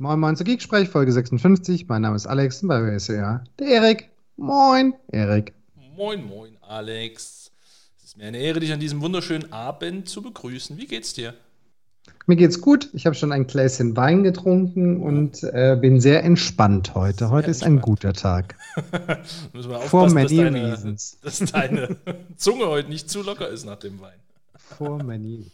Moin Moin zur Geeksprech, Folge 56. Mein Name ist Alex und bei mir ist ja der Erik. Moin, Erik. Moin Moin, Alex. Es ist mir eine Ehre, dich an diesem wunderschönen Abend zu begrüßen. Wie geht's dir? Mir geht's gut. Ich habe schon ein Gläschen Wein getrunken und äh, bin sehr entspannt heute. Heute sehr ist entspannt. ein guter Tag. Müssen wir For many dass deine, reasons. dass deine Zunge heute nicht zu locker ist nach dem Wein. For many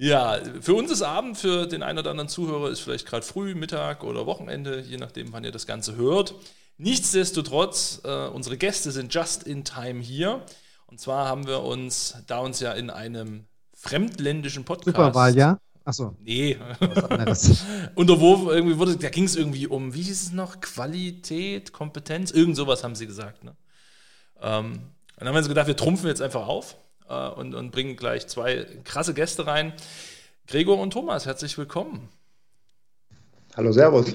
ja, für uns ist Abend, für den einen oder anderen Zuhörer ist vielleicht gerade früh, Mittag oder Wochenende, je nachdem, wann ihr das Ganze hört. Nichtsdestotrotz, äh, unsere Gäste sind just in time hier. Und zwar haben wir uns, da uns ja in einem fremdländischen Podcast. Superwahl, ja? Achso. Nee. Unterworfen, irgendwie wurde, da ging es irgendwie um, wie hieß es noch? Qualität, Kompetenz, irgend sowas haben sie gesagt. Ne? Ähm, und dann haben wir uns gedacht, wir trumpfen jetzt einfach auf äh, und, und bringen gleich zwei krasse Gäste rein. Gregor und Thomas, herzlich willkommen. Hallo, Servus.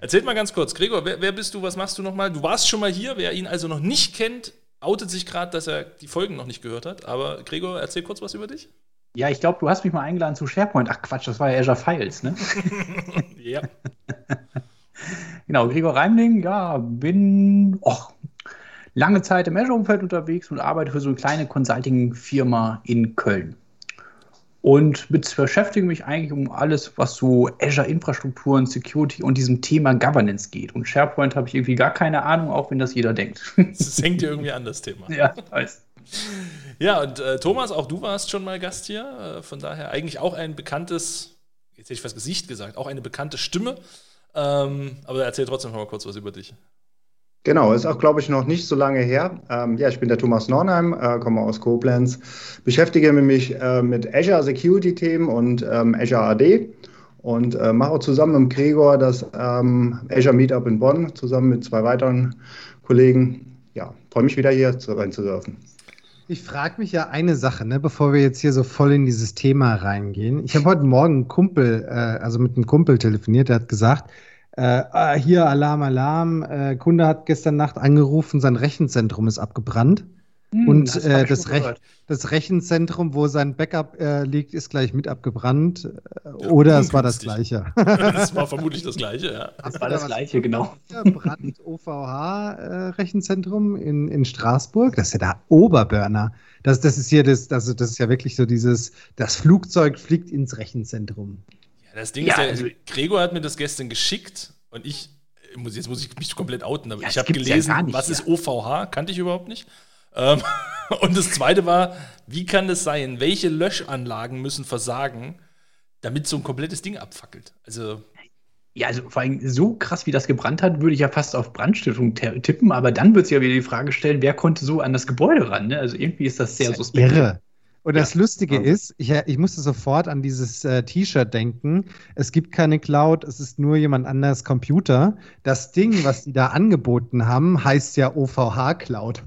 Erzählt mal ganz kurz, Gregor, wer, wer bist du, was machst du nochmal? Du warst schon mal hier, wer ihn also noch nicht kennt, outet sich gerade, dass er die Folgen noch nicht gehört hat. Aber Gregor, erzähl kurz was über dich. Ja, ich glaube, du hast mich mal eingeladen zu SharePoint. Ach Quatsch, das war ja Azure Files, ne? ja. genau, Gregor Reimling, ja, bin, och, lange Zeit im Azure-Umfeld unterwegs und arbeite für so eine kleine Consulting-Firma in Köln. Und beschäftige mich eigentlich um alles, was so Azure-Infrastrukturen, Security und diesem Thema Governance geht. Und SharePoint habe ich irgendwie gar keine Ahnung, auch wenn das jeder denkt. Das hängt ja irgendwie an, das Thema. Ja, weiß. Ja, und äh, Thomas, auch du warst schon mal Gast hier. Äh, von daher eigentlich auch ein bekanntes, jetzt hätte ich fast Gesicht gesagt, auch eine bekannte Stimme. Ähm, aber erzähl trotzdem noch mal kurz was über dich. Genau, ist auch, glaube ich, noch nicht so lange her. Ähm, ja, ich bin der Thomas Nornheim, äh, komme aus Koblenz, beschäftige mich äh, mit Azure Security-Themen und ähm, Azure AD und äh, mache zusammen mit Gregor das ähm, Azure Meetup in Bonn, zusammen mit zwei weiteren Kollegen. Ja, freue mich wieder hier rein zu dürfen. Ich frage mich ja eine Sache, ne, bevor wir jetzt hier so voll in dieses Thema reingehen. Ich habe heute Morgen einen Kumpel, äh, also mit einem Kumpel telefoniert, der hat gesagt, äh, ah, hier Alarm, Alarm, äh, Kunde hat gestern Nacht angerufen, sein Rechenzentrum ist abgebrannt. Hm, und das, äh, das, Rech das, Rechenzentrum, wo sein Backup äh, liegt, ist gleich mit abgebrannt. Ja, oder es war das gleiche. das war vermutlich das gleiche, ja. Das war das gleiche, genau. Brand OVH-Rechenzentrum äh, in, in Straßburg. Das ist ja der Oberburner. Das, das ist hier das, das, das ist ja wirklich so dieses, das Flugzeug fliegt ins Rechenzentrum. Das Ding ja, ist ja, also, Gregor hat mir das gestern geschickt und ich, jetzt muss ich mich komplett outen, aber ja, ich habe gelesen, ja nicht, was ist OVH, kannte ich überhaupt nicht. Ähm, und das zweite war, wie kann das sein? Welche Löschanlagen müssen versagen, damit so ein komplettes Ding abfackelt? Also. Ja, also vor allem so krass, wie das gebrannt hat, würde ich ja fast auf Brandstiftung tippen, aber dann wird es ja wieder die Frage stellen, wer konnte so an das Gebäude ran? Ne? Also irgendwie ist das sehr suspekt. Irre. Und das ja. Lustige ja. ist, ich, ich, musste sofort an dieses äh, T-Shirt denken. Es gibt keine Cloud, es ist nur jemand anderes Computer. Das Ding, was die da angeboten haben, heißt ja OVH Cloud.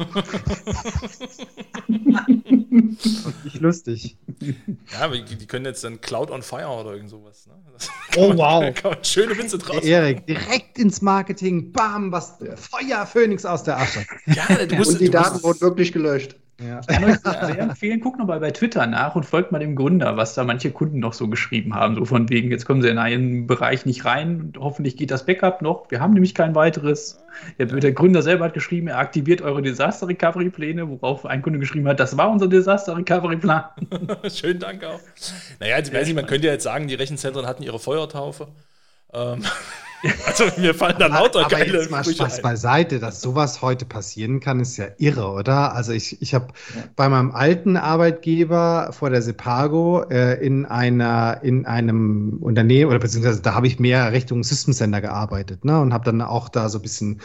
nicht lustig. Ja, aber die, können jetzt dann Cloud on Fire oder irgend sowas. Ne? Oh, wow. schöne Witze draus. Erik, direkt ins Marketing, bam, was Feuer, Phönix aus der Asche. Ja, du musst, Und die Daten wurden wirklich gelöscht. Ja. Ich kann euch sehr empfehlen, guckt nochmal bei Twitter nach und folgt mal dem Gründer, was da manche Kunden noch so geschrieben haben. So von wegen, jetzt kommen sie in einen Bereich nicht rein und hoffentlich geht das Backup noch. Wir haben nämlich kein weiteres. Der, der Gründer selber hat geschrieben, er aktiviert eure Disaster Recovery Pläne, worauf ein Kunde geschrieben hat, das war unser Disaster Recovery Plan. Schönen Dank auch. Naja, ich weiß nicht, man könnte ja jetzt sagen, die Rechenzentren hatten ihre Feuertaufe. Ähm. Also mir fallen da lauter aber, geile jetzt mal Spaß ein. beiseite, dass sowas heute passieren kann, ist ja irre, oder? Also ich, ich habe ja. bei meinem alten Arbeitgeber vor der Sepago äh, in einer in einem Unternehmen oder beziehungsweise da habe ich mehr Richtung System Center gearbeitet, ne? Und habe dann auch da so ein bisschen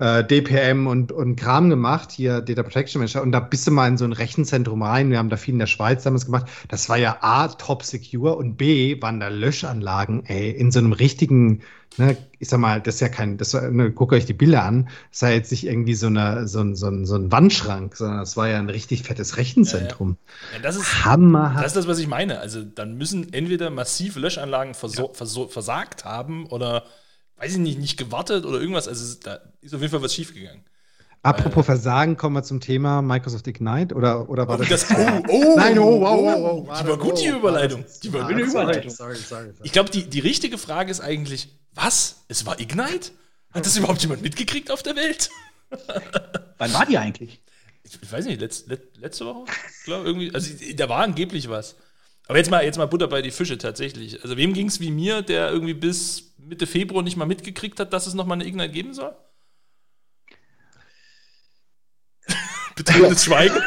äh, DPM und, und Kram gemacht, hier Data Protection Manager. Und da bist du mal in so ein Rechenzentrum rein. Wir haben da viel in der Schweiz damals gemacht. Das war ja A, top secure und B, waren da Löschanlagen, ey, in so einem richtigen ne, ich sag mal, das ist ja kein, das war, ne, guckt euch die Bilder an, das war jetzt nicht irgendwie so, eine, so, ein, so, ein, so ein Wandschrank, sondern es war ja ein richtig fettes Rechenzentrum. Ja, ja. das ist, Hammer. Das ist das, was ich meine. Also dann müssen entweder massive Löschanlagen versagt haben oder weiß ich nicht, nicht gewartet oder irgendwas. Also da ist auf jeden Fall was schiefgegangen. Apropos Versagen, kommen wir zum Thema Microsoft Ignite oder, oder war oh, das? das oh, oh, Nein, oh, wow, wow, wow. Die war gut, die oh, Überleitung. Die war gute Überleitung. Sorry, sorry, sorry. Ich glaube, die, die richtige Frage ist eigentlich, was? Es war Ignite? Hat das überhaupt jemand mitgekriegt auf der Welt? Wann war die eigentlich? Ich, ich weiß nicht, letzt, let, letzte Woche? Klar, irgendwie. Also da war angeblich was. Aber jetzt mal, jetzt mal Butter bei die Fische tatsächlich. Also wem ging es wie mir, der irgendwie bis Mitte Februar nicht mal mitgekriegt hat, dass es nochmal eine Ignite geben soll? Betretenes Schweigen.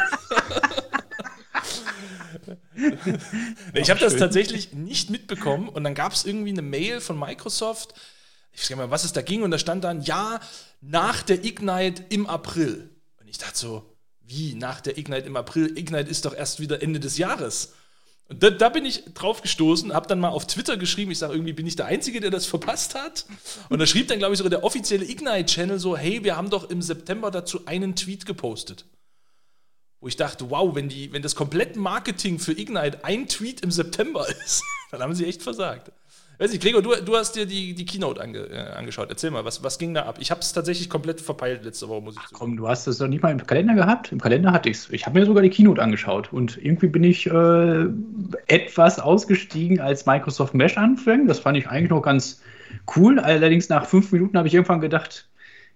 Ich habe das tatsächlich nicht mitbekommen und dann gab es irgendwie eine Mail von Microsoft. Ich nicht mehr, was es da ging und da stand dann, ja, nach der Ignite im April. Und ich dachte so, wie nach der Ignite im April? Ignite ist doch erst wieder Ende des Jahres. Und da, da, bin ich drauf gestoßen, habe dann mal auf Twitter geschrieben, ich sage irgendwie, bin ich der Einzige, der das verpasst hat? Und da schrieb dann, glaube ich, sogar der offizielle Ignite-Channel so, hey, wir haben doch im September dazu einen Tweet gepostet wo ich dachte, wow, wenn, die, wenn das komplette Marketing für Ignite ein Tweet im September ist, dann haben sie echt versagt. Weiß nicht, Gregor, du, du hast dir die, die Keynote ange, äh, angeschaut. Erzähl mal, was, was ging da ab? Ich habe es tatsächlich komplett verpeilt letzte Woche, muss ich sagen. Komm, du hast es doch nicht mal im Kalender gehabt? Im Kalender hatte ich es. Ich habe mir sogar die Keynote angeschaut und irgendwie bin ich äh, etwas ausgestiegen, als Microsoft Mesh anfing. Das fand ich eigentlich noch ganz cool. Allerdings nach fünf Minuten habe ich irgendwann gedacht,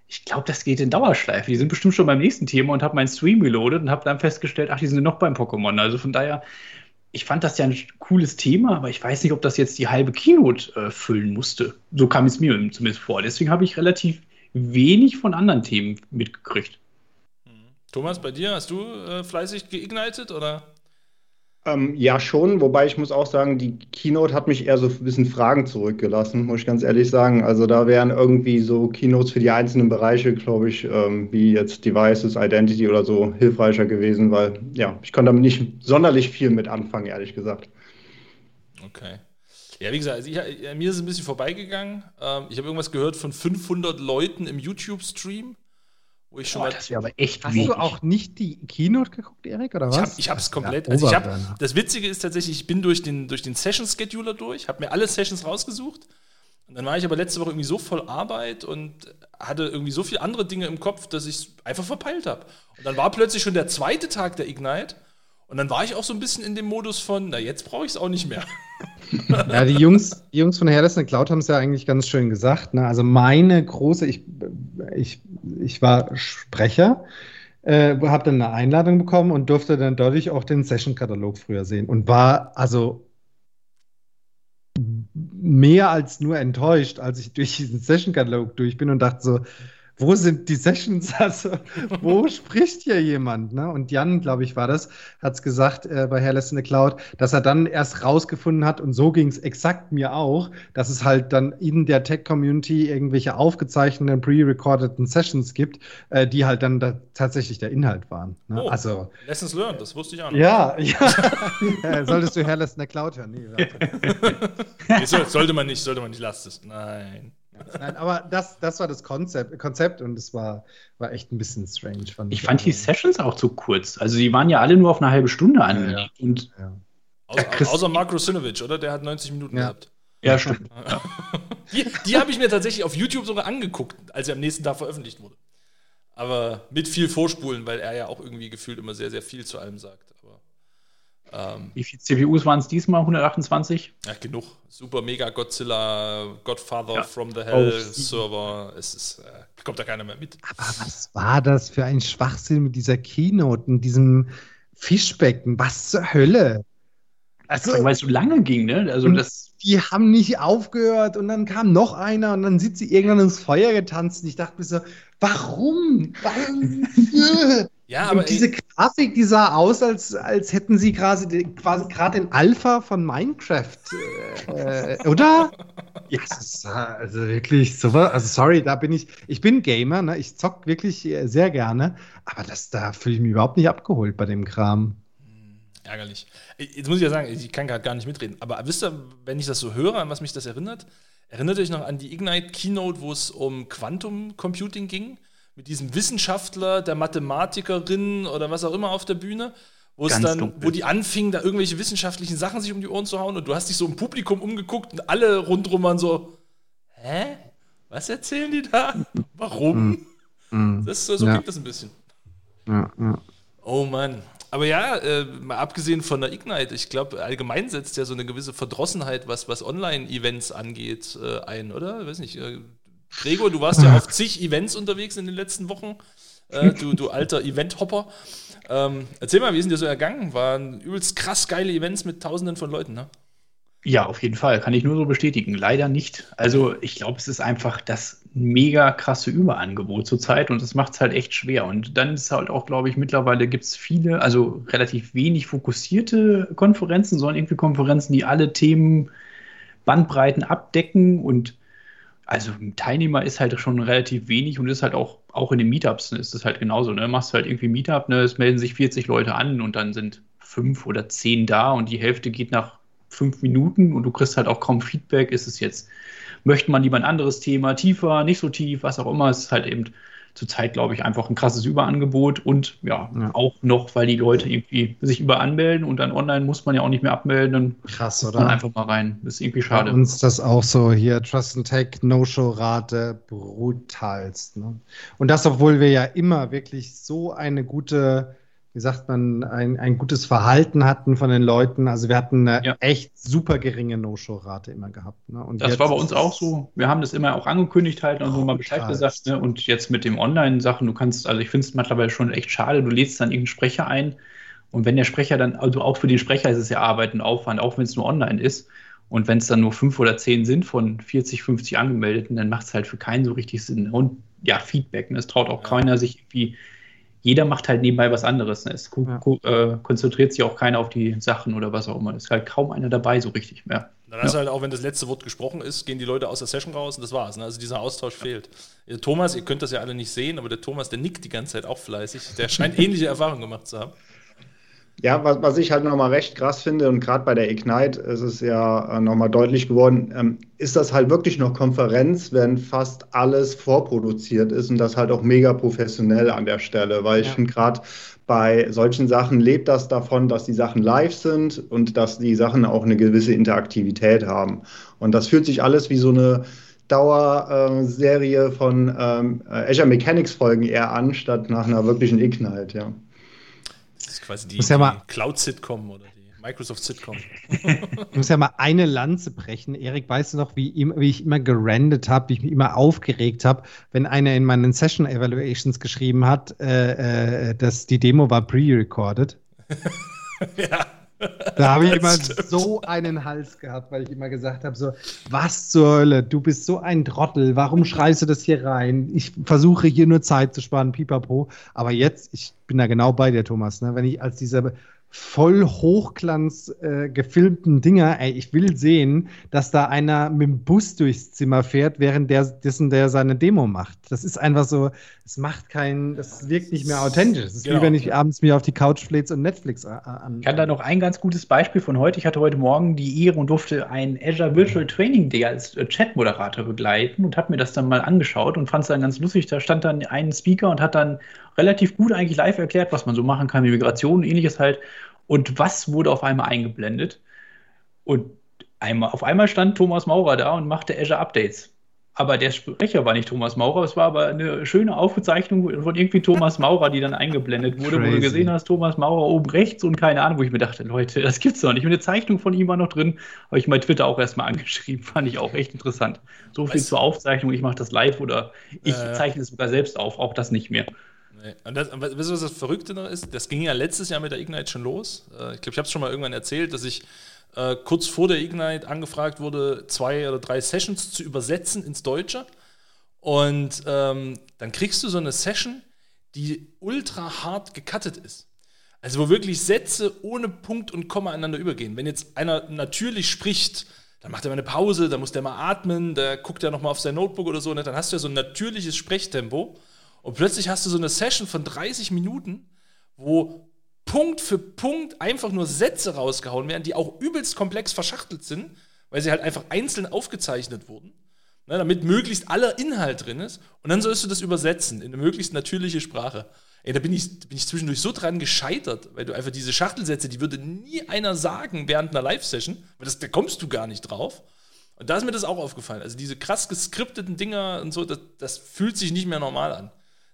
ich glaube, das geht in Dauerschleife. Die sind bestimmt schon beim nächsten Thema und habe meinen Stream reloadet und habe dann festgestellt, ach, die sind noch beim Pokémon. Also von daher, ich fand das ja ein cooles Thema, aber ich weiß nicht, ob das jetzt die halbe Keynote äh, füllen musste. So kam es mir zumindest vor. Deswegen habe ich relativ wenig von anderen Themen mitgekriegt. Mhm. Thomas, bei dir hast du äh, fleißig geignited oder? Ähm, ja, schon, wobei ich muss auch sagen, die Keynote hat mich eher so ein bisschen Fragen zurückgelassen, muss ich ganz ehrlich sagen. Also da wären irgendwie so Keynotes für die einzelnen Bereiche, glaube ich, ähm, wie jetzt Devices, Identity oder so hilfreicher gewesen, weil ja, ich konnte damit nicht sonderlich viel mit anfangen, ehrlich gesagt. Okay. Ja, wie gesagt, also ich, mir ist es ein bisschen vorbeigegangen. Ähm, ich habe irgendwas gehört von 500 Leuten im YouTube-Stream. Wo ich schon Boah, mal, das aber echt Hast wenig. du auch nicht die Keynote geguckt, Erik, oder was? Ich habe es komplett. Ja, also ich hab, das Witzige ist tatsächlich, ich bin durch den, durch den Session-Scheduler durch, habe mir alle Sessions rausgesucht. Und dann war ich aber letzte Woche irgendwie so voll Arbeit und hatte irgendwie so viele andere Dinge im Kopf, dass ich es einfach verpeilt habe. Und dann war plötzlich schon der zweite Tag der Ignite. Und dann war ich auch so ein bisschen in dem Modus von, na, jetzt brauche ich es auch nicht mehr. Ja, die Jungs, die Jungs von Herles Cloud haben es ja eigentlich ganz schön gesagt. Ne? Also meine große, ich, ich, ich war Sprecher, äh, habe dann eine Einladung bekommen und durfte dann dadurch auch den Session-Katalog früher sehen und war also mehr als nur enttäuscht, als ich durch diesen Session-Katalog durch bin und dachte so, wo sind die Sessions? Also, wo spricht hier jemand? Ne? Und Jan, glaube ich, war das, hat es gesagt äh, bei Hairless in the Cloud, dass er dann erst rausgefunden hat, und so ging es exakt mir auch, dass es halt dann in der Tech-Community irgendwelche aufgezeichneten, pre-recordeten Sessions gibt, äh, die halt dann da tatsächlich der Inhalt waren. Ne? Oh, also, Lessons learned, das wusste ich auch noch. Ja, ja. solltest du Hairless in the Cloud hören? Nee, sollte man nicht, sollte man nicht, lasst es. Nein. Nein, aber das, das war das Konzept, Konzept und es war, war echt ein bisschen strange. Fand ich, ich fand die Sessions auch zu kurz. Also die waren ja alle nur auf eine halbe Stunde angelegt. Ja, und ja. Außer, außer Mark Rusinovic, oder? Der hat 90 Minuten ja. gehabt. Ja, stimmt. die, die habe ich mir tatsächlich auf YouTube sogar angeguckt, als er am nächsten Tag veröffentlicht wurde. Aber mit viel Vorspulen, weil er ja auch irgendwie gefühlt immer sehr, sehr viel zu allem sagt. Ähm, Wie viele CPUs waren es diesmal? 128? Ja, genug. Super Mega Godzilla, Godfather ja. from the Hell oh, Server. Es ist, äh, kommt da keiner mehr mit. Aber was war das für ein Schwachsinn mit dieser Keynote und diesem Fischbecken? Was zur Hölle? Also, weil es so lange ging, ne? Also das die haben nicht aufgehört und dann kam noch einer und dann sind sie irgendwann ins Feuer getanzt und ich dachte mir so, warum? Ja, aber und diese Grafik, die sah aus, als, als hätten sie quasi, quasi gerade den Alpha von Minecraft, äh, äh oder? Ja, yes, also wirklich so, also sorry, da bin ich, ich bin Gamer, ne? ich zock wirklich sehr gerne, aber das, da fühle ich mich überhaupt nicht abgeholt bei dem Kram. Hm, ärgerlich. Jetzt muss ich ja sagen, ich kann gerade gar nicht mitreden, aber wisst ihr, wenn ich das so höre, an was mich das erinnert? Erinnert euch noch an die Ignite Keynote, wo es um Quantum Computing ging? Mit diesem Wissenschaftler, der Mathematikerin oder was auch immer auf der Bühne, wo es dann, dunkel. wo die anfingen, da irgendwelche wissenschaftlichen Sachen sich um die Ohren zu hauen und du hast dich so im Publikum umgeguckt und alle rundrum waren so, hä? Was erzählen die da? Warum? Hm. Mhm. Das, so ja. klingt das ein bisschen. Ja, ja. Oh Mann. Aber ja, äh, mal abgesehen von der Ignite, ich glaube, allgemein setzt ja so eine gewisse Verdrossenheit, was, was Online-Events angeht, äh, ein, oder? Ich weiß nicht. Äh, Gregor, du warst ja auf zig Events unterwegs in den letzten Wochen. Äh, du, du alter Event-Hopper. Ähm, erzähl mal, wie ist denn dir so ergangen? Waren übelst krass geile Events mit Tausenden von Leuten, ne? Ja, auf jeden Fall. Kann ich nur so bestätigen. Leider nicht. Also ich glaube, es ist einfach das mega krasse Überangebot zurzeit und das macht es halt echt schwer. Und dann ist halt auch, glaube ich, mittlerweile gibt es viele, also relativ wenig fokussierte Konferenzen, sondern irgendwie Konferenzen, die alle Themen, Bandbreiten abdecken und also Teilnehmer ist halt schon relativ wenig und ist halt auch, auch in den Meetups ist das halt genauso. Ne? Machst halt irgendwie Meetup, ne? es melden sich 40 Leute an und dann sind fünf oder zehn da und die Hälfte geht nach fünf Minuten und du kriegst halt auch kaum Feedback. Ist es jetzt, möchte man lieber ein anderes Thema, tiefer, nicht so tief, was auch immer. Ist halt eben zurzeit, glaube ich, einfach ein krasses Überangebot und ja, ja, auch noch, weil die Leute irgendwie sich überanmelden und dann online muss man ja auch nicht mehr abmelden. Dann Krass, oder? Man einfach mal rein. Das ist irgendwie schade. Bei uns das auch so hier, Trust and Tech, No-Show-Rate, brutalst. Ne? Und das, obwohl wir ja immer wirklich so eine gute wie sagt man, ein, ein gutes Verhalten hatten von den Leuten. Also wir hatten eine ja. echt super geringe No-Show-Rate immer gehabt. Ne? Und das war bei uns auch so. Wir haben das immer auch angekündigt halt und so mal Bescheid gesagt. Ne? Und jetzt mit dem Online-Sachen, du kannst, also ich finde es mittlerweile schon echt schade, du lädst dann irgendeinen Sprecher ein und wenn der Sprecher dann, also auch für den Sprecher ist es ja Arbeit und Aufwand, auch wenn es nur online ist. Und wenn es dann nur fünf oder zehn sind von 40, 50 Angemeldeten, dann macht es halt für keinen so richtig Sinn. Und ja, Feedback. Ne? Es traut auch ja. keiner, sich irgendwie jeder macht halt nebenbei was anderes. Ne? Es ja. äh, konzentriert sich auch keiner auf die Sachen oder was auch immer. Es ist halt kaum einer dabei so richtig mehr. Dann ist ja. halt auch, wenn das letzte Wort gesprochen ist, gehen die Leute aus der Session raus und das war's. Ne? Also dieser Austausch fehlt. Der Thomas, ihr könnt das ja alle nicht sehen, aber der Thomas, der nickt die ganze Zeit auch fleißig. Der scheint ähnliche Erfahrungen gemacht zu haben. Ja, was, was ich halt nochmal recht krass finde, und gerade bei der Ignite ist es ja äh, nochmal deutlich geworden, ähm, ist das halt wirklich noch Konferenz, wenn fast alles vorproduziert ist und das halt auch mega professionell an der Stelle, weil ich ja. finde gerade bei solchen Sachen lebt das davon, dass die Sachen live sind und dass die Sachen auch eine gewisse Interaktivität haben. Und das fühlt sich alles wie so eine Dauerserie äh, von ähm, Azure Mechanics Folgen eher an, statt nach einer wirklichen Ignite, ja quasi die, ja die Cloud-Sitcom oder die Microsoft-Sitcom. ich muss ja mal eine Lanze brechen. Erik, weißt du noch, wie, wie ich immer gerandet habe, wie ich mich immer aufgeregt habe, wenn einer in meinen Session Evaluations geschrieben hat, äh, äh, dass die Demo war pre-recorded? ja. Da habe ich immer so einen Hals gehabt, weil ich immer gesagt habe: so, was zur Hölle, du bist so ein Trottel, warum schreist du das hier rein? Ich versuche hier nur Zeit zu sparen, pipapo. Aber jetzt, ich bin da genau bei dir, Thomas, ne? wenn ich als dieser voll Hochglanz äh, gefilmten Dinger. Ey, ich will sehen, dass da einer mit dem Bus durchs Zimmer fährt, während der, dessen der seine Demo macht. Das ist einfach so, es macht keinen, das wirkt nicht mehr authentisch. Es ist genau. wie wenn ich abends mir auf die Couch fläze und Netflix an. Ich hatte da noch ein ganz gutes Beispiel von heute. Ich hatte heute Morgen die Ehre und durfte ein Azure Virtual Training Day als äh, Chat-Moderator begleiten und habe mir das dann mal angeschaut und fand es dann ganz lustig. Da stand dann ein Speaker und hat dann relativ gut eigentlich live erklärt, was man so machen kann, wie Migration und ähnliches halt. Und was wurde auf einmal eingeblendet? Und einmal, auf einmal stand Thomas Maurer da und machte Azure Updates. Aber der Sprecher war nicht Thomas Maurer, es war aber eine schöne Aufzeichnung von irgendwie Thomas Maurer, die dann eingeblendet wurde, Crazy. wo du gesehen hast, Thomas Maurer oben rechts und keine Ahnung, wo ich mir dachte, Leute, das gibt's doch nicht. Und eine Zeichnung von ihm war noch drin, habe ich bei Twitter auch erstmal angeschrieben, fand ich auch echt interessant. So viel weißt zur Aufzeichnung, ich mache das live oder ich äh, zeichne es sogar selbst auf, auch das nicht mehr. Nee. Und das, weißt du, was das Verrückte noch ist? Das ging ja letztes Jahr mit der Ignite schon los. Äh, ich glaube, ich habe es schon mal irgendwann erzählt, dass ich äh, kurz vor der Ignite angefragt wurde, zwei oder drei Sessions zu übersetzen ins Deutsche. Und ähm, dann kriegst du so eine Session, die ultra hart gecuttet ist. Also wo wirklich Sätze ohne Punkt und Komma einander übergehen. Wenn jetzt einer natürlich spricht, dann macht er mal eine Pause, dann muss der mal atmen, da guckt er nochmal auf sein Notebook oder so, ne? dann hast du ja so ein natürliches Sprechtempo. Und plötzlich hast du so eine Session von 30 Minuten, wo Punkt für Punkt einfach nur Sätze rausgehauen werden, die auch übelst komplex verschachtelt sind, weil sie halt einfach einzeln aufgezeichnet wurden, ne, damit möglichst aller Inhalt drin ist. Und dann sollst du das übersetzen in eine möglichst natürliche Sprache. Ey, da bin ich, bin ich zwischendurch so dran gescheitert, weil du einfach diese Schachtelsätze, die würde nie einer sagen während einer Live-Session, weil das, da kommst du gar nicht drauf. Und da ist mir das auch aufgefallen. Also diese krass geskripteten Dinger und so, das, das fühlt sich nicht mehr normal an.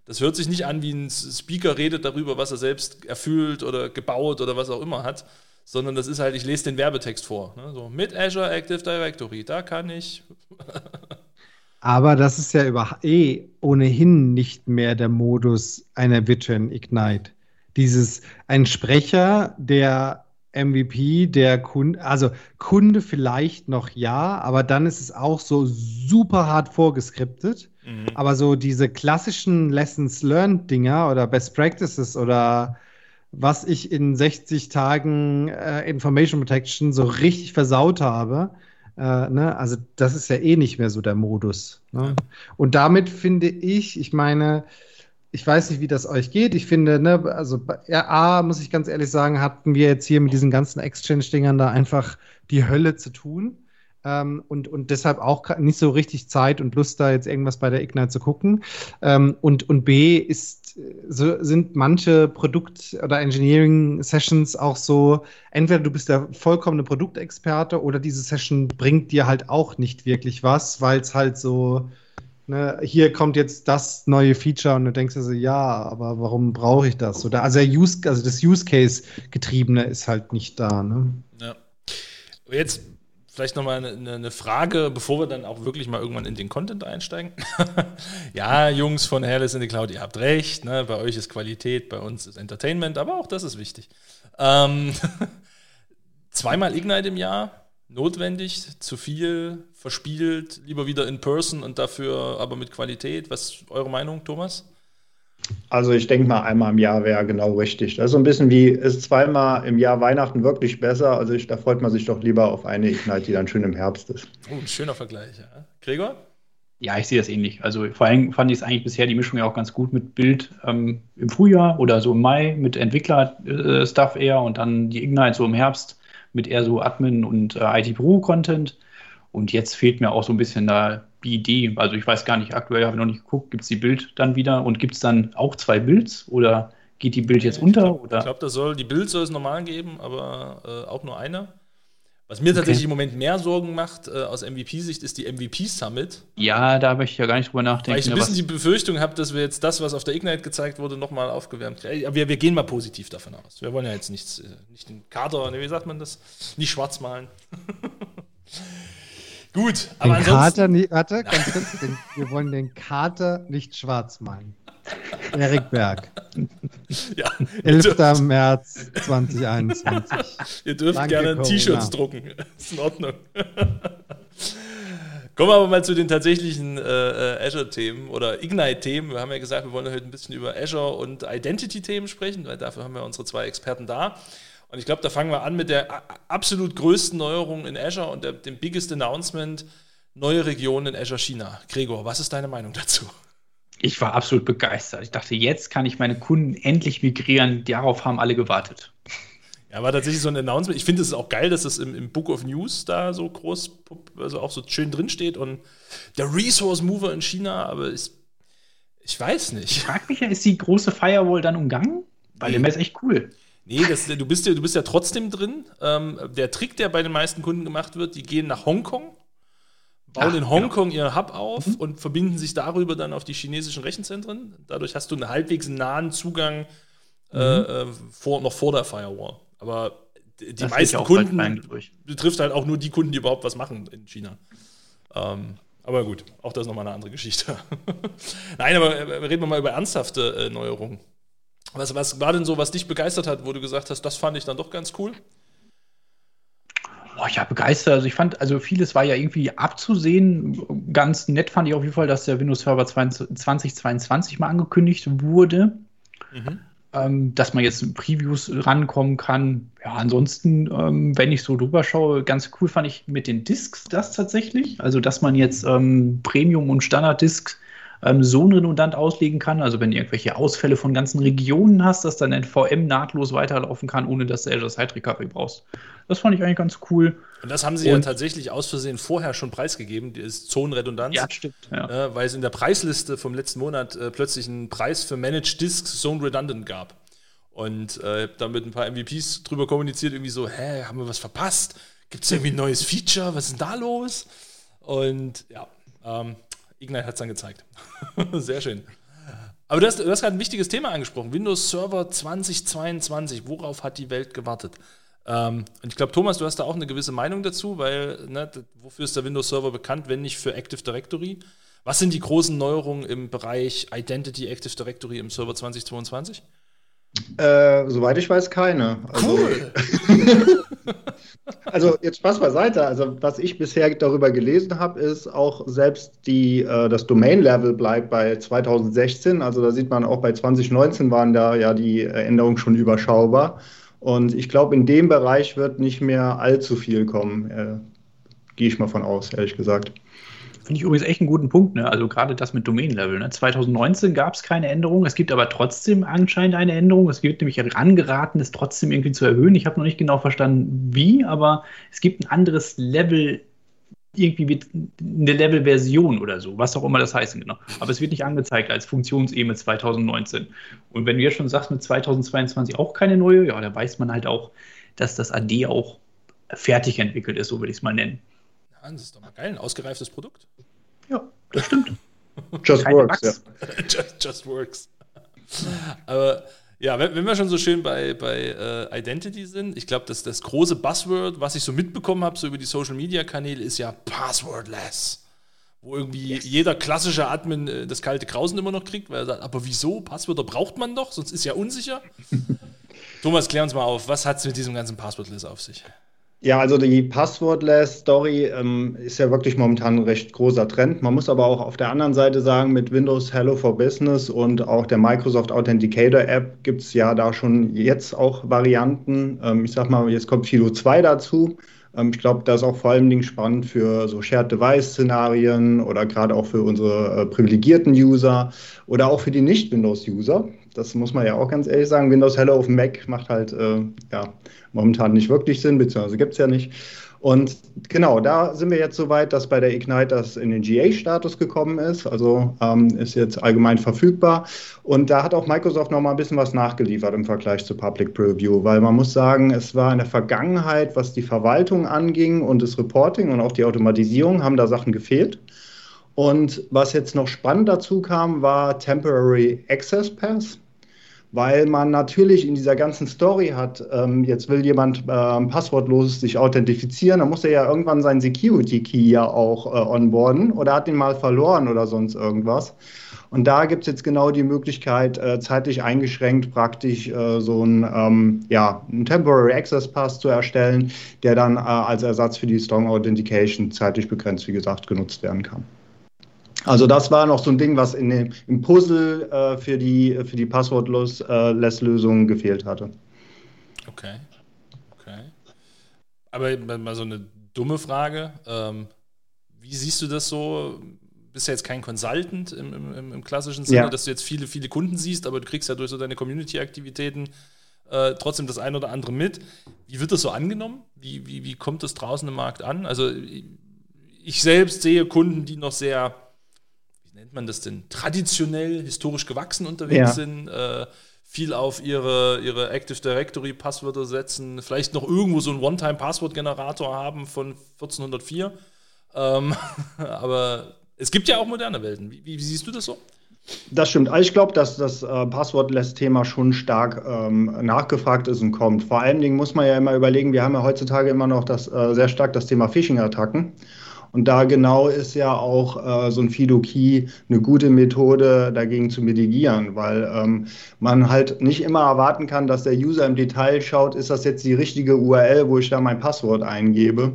Das hört sich nicht an, wie ein Speaker redet darüber, was er selbst erfüllt oder gebaut oder was auch immer hat, sondern das ist halt, ich lese den Werbetext vor. Ne? So, mit Azure Active Directory, da kann ich. Aber das ist ja über eh ohnehin nicht mehr der Modus einer virtuellen Ignite. Dieses, ein Sprecher, der MVP, der Kunde, also Kunde vielleicht noch ja, aber dann ist es auch so super hart vorgeskriptet. Mhm. Aber so diese klassischen Lessons Learned Dinger oder Best Practices oder was ich in 60 Tagen äh, Information Protection so richtig versaut habe, äh, ne? also das ist ja eh nicht mehr so der Modus. Ne? Und damit finde ich, ich meine, ich weiß nicht, wie das euch geht. Ich finde, ne, also ja, A, muss ich ganz ehrlich sagen, hatten wir jetzt hier mit diesen ganzen Exchange-Dingern da einfach die Hölle zu tun. Ähm, und, und deshalb auch nicht so richtig Zeit und Lust, da jetzt irgendwas bei der Ignite zu gucken. Ähm, und, und B ist, so sind manche Produkt- oder Engineering-Sessions auch so, entweder du bist der vollkommene Produktexperte oder diese Session bringt dir halt auch nicht wirklich was, weil es halt so ne, hier kommt jetzt das neue Feature und du denkst dir so, ja, aber warum brauche ich das? Oder also, Use, also das Use Case getriebene ist halt nicht da. Ne? Ja. Jetzt vielleicht nochmal eine, eine Frage, bevor wir dann auch wirklich mal irgendwann in den Content einsteigen. ja, Jungs von Hairless in the Cloud, ihr habt recht. Ne? Bei euch ist Qualität, bei uns ist Entertainment, aber auch das ist wichtig. Ähm, zweimal Ignite im Jahr notwendig, zu viel, verspielt, lieber wieder in Person und dafür aber mit Qualität. Was ist eure Meinung, Thomas? Also ich denke mal, einmal im Jahr wäre genau richtig. Das ist so ein bisschen wie, ist zweimal im Jahr Weihnachten wirklich besser? Also ich, da freut man sich doch lieber auf eine Ignite, die dann schön im Herbst ist. Oh, ein schöner Vergleich, ja. Gregor? Ja, ich sehe das ähnlich. Also vor allem fand ich es eigentlich bisher die Mischung ja auch ganz gut mit Bild ähm, im Frühjahr oder so im Mai mit Entwickler-Stuff äh, eher und dann die Ignite so im Herbst mit eher so Admin und äh, IT-Pro-Content. Und jetzt fehlt mir auch so ein bisschen da Idee. Also ich weiß gar nicht, aktuell habe ich noch nicht geguckt, gibt es die Bild dann wieder und gibt es dann auch zwei Builds oder geht die Bild jetzt unter? Ich glaube, glaub, das soll, die Bild soll es normal geben, aber äh, auch nur eine. Was mir tatsächlich okay. im Moment mehr Sorgen macht äh, aus MVP-Sicht, ist die MVP Summit. Ja, da habe ich ja gar nicht drüber nachdenken. Weil ich ein bisschen die Befürchtung habe, dass wir jetzt das, was auf der Ignite gezeigt wurde, nochmal aufgewärmt kriegen. Aber wir, wir, gehen mal positiv davon aus. Wir wollen ja jetzt nichts, äh, nicht den Kader, wie sagt man das? Nicht schwarz malen. Gut, aber den Kater nicht, warte, ganz kurz, den, wir wollen den Kater nicht schwarz malen. Erik Berg. Ja, 11. März 2021. Ihr dürft Danke, gerne T-Shirts drucken. Ist in Ordnung. Kommen wir aber mal zu den tatsächlichen äh, äh, Azure-Themen oder Ignite-Themen. Wir haben ja gesagt, wir wollen heute ein bisschen über Azure und Identity-Themen sprechen, weil dafür haben wir unsere zwei Experten da. Und ich glaube, da fangen wir an mit der absolut größten Neuerung in Azure und der, dem biggest Announcement, neue Regionen in Azure China. Gregor, was ist deine Meinung dazu? Ich war absolut begeistert. Ich dachte, jetzt kann ich meine Kunden endlich migrieren. Darauf haben alle gewartet. Ja, war tatsächlich so ein Announcement. Ich finde es auch geil, dass es im, im, Book of News da so groß, also auch so schön drin steht und der Resource Mover in China, aber ich, ich weiß nicht. Ich frage mich ja, ist die große Firewall dann umgangen? Weil nee. der ist echt cool. Nee, das, du, bist ja, du bist ja trotzdem drin. Ähm, der Trick, der bei den meisten Kunden gemacht wird, die gehen nach Hongkong bauen Ach, in Hongkong genau. ihren Hub auf mhm. und verbinden sich darüber dann auf die chinesischen Rechenzentren. Dadurch hast du einen halbwegs nahen Zugang äh, mhm. äh, vor, noch vor der Firewall. Aber die das meisten Kunden betrifft halt auch nur die Kunden, die überhaupt was machen in China. Ähm, aber gut, auch das ist nochmal eine andere Geschichte. Nein, aber äh, reden wir mal über ernsthafte äh, Neuerungen. Was, was war denn so, was dich begeistert hat, wo du gesagt hast, das fand ich dann doch ganz cool? Oh, ja, begeistert. Also ich fand, also vieles war ja irgendwie abzusehen. Ganz nett fand ich auf jeden Fall, dass der Windows Server 2022 mal angekündigt wurde. Mhm. Ähm, dass man jetzt in Previews rankommen kann. Ja, ansonsten, ähm, wenn ich so drüber schaue, ganz cool fand ich mit den Disks das tatsächlich. Also, dass man jetzt ähm, Premium- und Standard-Disks ähm, so redundant auslegen kann. Also wenn du irgendwelche Ausfälle von ganzen Regionen hast, dass dann ein VM nahtlos weiterlaufen kann, ohne dass du Azure Site Recovery brauchst. Das fand ich eigentlich ganz cool. Und das haben sie und, ja tatsächlich aus Versehen vorher schon preisgegeben, die ist Zonenredundanz. Ja, stimmt. Ja. Äh, weil es in der Preisliste vom letzten Monat äh, plötzlich einen Preis für Managed Disks Zone Redundant gab. Und äh, damit ein paar MVPs drüber kommuniziert, irgendwie so, hä, haben wir was verpasst? Gibt es irgendwie ein neues Feature? Was ist denn da los? Und ja, ähm, Ignite hat es dann gezeigt. Sehr schön. Aber du hast, du hast gerade ein wichtiges Thema angesprochen. Windows Server 2022. Worauf hat die Welt gewartet? Ähm, und ich glaube, Thomas, du hast da auch eine gewisse Meinung dazu, weil ne, wofür ist der Windows Server bekannt, wenn nicht für Active Directory? Was sind die großen Neuerungen im Bereich Identity Active Directory im Server 2022? Äh, soweit ich weiß, keine. Also, cool. also jetzt Spaß beiseite. Also was ich bisher darüber gelesen habe, ist auch selbst die, äh, das Domain-Level bleibt bei 2016. Also da sieht man auch bei 2019 waren da ja die Änderungen schon überschaubar. Und ich glaube, in dem Bereich wird nicht mehr allzu viel kommen. Äh, Gehe ich mal von aus, ehrlich gesagt. Finde ich übrigens echt einen guten Punkt. Ne? Also gerade das mit Domain-Level. Ne? 2019 gab es keine Änderung. Es gibt aber trotzdem anscheinend eine Änderung. Es wird nämlich angeraten, es trotzdem irgendwie zu erhöhen. Ich habe noch nicht genau verstanden, wie, aber es gibt ein anderes Level, irgendwie mit eine Level-Version oder so, was auch immer das heißt genau. Aber es wird nicht angezeigt als Funktionsebene 2019. Und wenn du jetzt schon sagst, mit 2022 auch keine neue, ja, da weiß man halt auch, dass das AD auch fertig entwickelt ist, so würde ich es mal nennen. Das ist doch mal geil, ein ausgereiftes Produkt. Ja, das stimmt. Just Keine works. Ja. just, just, works. Aber ja, wenn, wenn, wir schon so schön bei, bei uh, Identity sind, ich glaube, dass das große Buzzword, was ich so mitbekommen habe, so über die Social Media Kanäle, ist ja Passwordless. Wo irgendwie yes. jeder klassische Admin äh, das kalte Krausen immer noch kriegt, weil er sagt, aber wieso? Passwörter braucht man doch, sonst ist ja unsicher. Thomas, klär uns mal auf, was hat es mit diesem ganzen Passwordless auf sich? Ja, also die Passwordless-Story ähm, ist ja wirklich momentan ein recht großer Trend. Man muss aber auch auf der anderen Seite sagen, mit Windows Hello for Business und auch der Microsoft Authenticator App gibt es ja da schon jetzt auch Varianten. Ähm, ich sag mal, jetzt kommt Philo 2 dazu. Ähm, ich glaube, das ist auch vor allen Dingen spannend für so Shared Device-Szenarien oder gerade auch für unsere äh, privilegierten User oder auch für die Nicht-Windows-User. Das muss man ja auch ganz ehrlich sagen. Windows Hello auf Mac macht halt äh, ja, momentan nicht wirklich Sinn, beziehungsweise gibt es ja nicht. Und genau, da sind wir jetzt so weit, dass bei der Ignite das in den GA-Status gekommen ist, also ähm, ist jetzt allgemein verfügbar. Und da hat auch Microsoft noch mal ein bisschen was nachgeliefert im Vergleich zu Public Preview, weil man muss sagen, es war in der Vergangenheit, was die Verwaltung anging und das Reporting und auch die Automatisierung, haben da Sachen gefehlt. Und was jetzt noch spannend dazu kam, war Temporary Access Pass weil man natürlich in dieser ganzen Story hat, ähm, jetzt will jemand ähm, passwortlos sich authentifizieren, dann muss er ja irgendwann seinen Security-Key ja auch äh, onboarden oder hat ihn mal verloren oder sonst irgendwas. Und da gibt es jetzt genau die Möglichkeit, äh, zeitlich eingeschränkt praktisch äh, so ein, ähm, ja, einen Temporary Access Pass zu erstellen, der dann äh, als Ersatz für die Strong Authentication zeitlich begrenzt, wie gesagt, genutzt werden kann. Also das war noch so ein Ding, was in dem, im Puzzle äh, für die, für die Passwortless-Lösung äh, gefehlt hatte. Okay. Okay. Aber mal so eine dumme Frage. Ähm, wie siehst du das so? Bist ja jetzt kein Consultant im, im, im klassischen Sinne, ja. dass du jetzt viele, viele Kunden siehst, aber du kriegst ja durch so deine Community-Aktivitäten äh, trotzdem das ein oder andere mit. Wie wird das so angenommen? Wie, wie, wie kommt das draußen im Markt an? Also ich selbst sehe Kunden, die noch sehr nennt man das denn, traditionell, historisch gewachsen unterwegs ja. sind, äh, viel auf ihre, ihre Active Directory Passwörter setzen, vielleicht noch irgendwo so einen One-Time-Passwort-Generator haben von 1404. Ähm, aber es gibt ja auch moderne Welten. Wie, wie, wie siehst du das so? Das stimmt. Also ich glaube, dass das äh, Passwortless-Thema schon stark ähm, nachgefragt ist und kommt. Vor allen Dingen muss man ja immer überlegen, wir haben ja heutzutage immer noch das, äh, sehr stark das Thema Phishing-Attacken. Und da genau ist ja auch äh, so ein Fido-Key eine gute Methode, dagegen zu mitigieren, weil ähm, man halt nicht immer erwarten kann, dass der User im Detail schaut, ist das jetzt die richtige URL, wo ich da mein Passwort eingebe.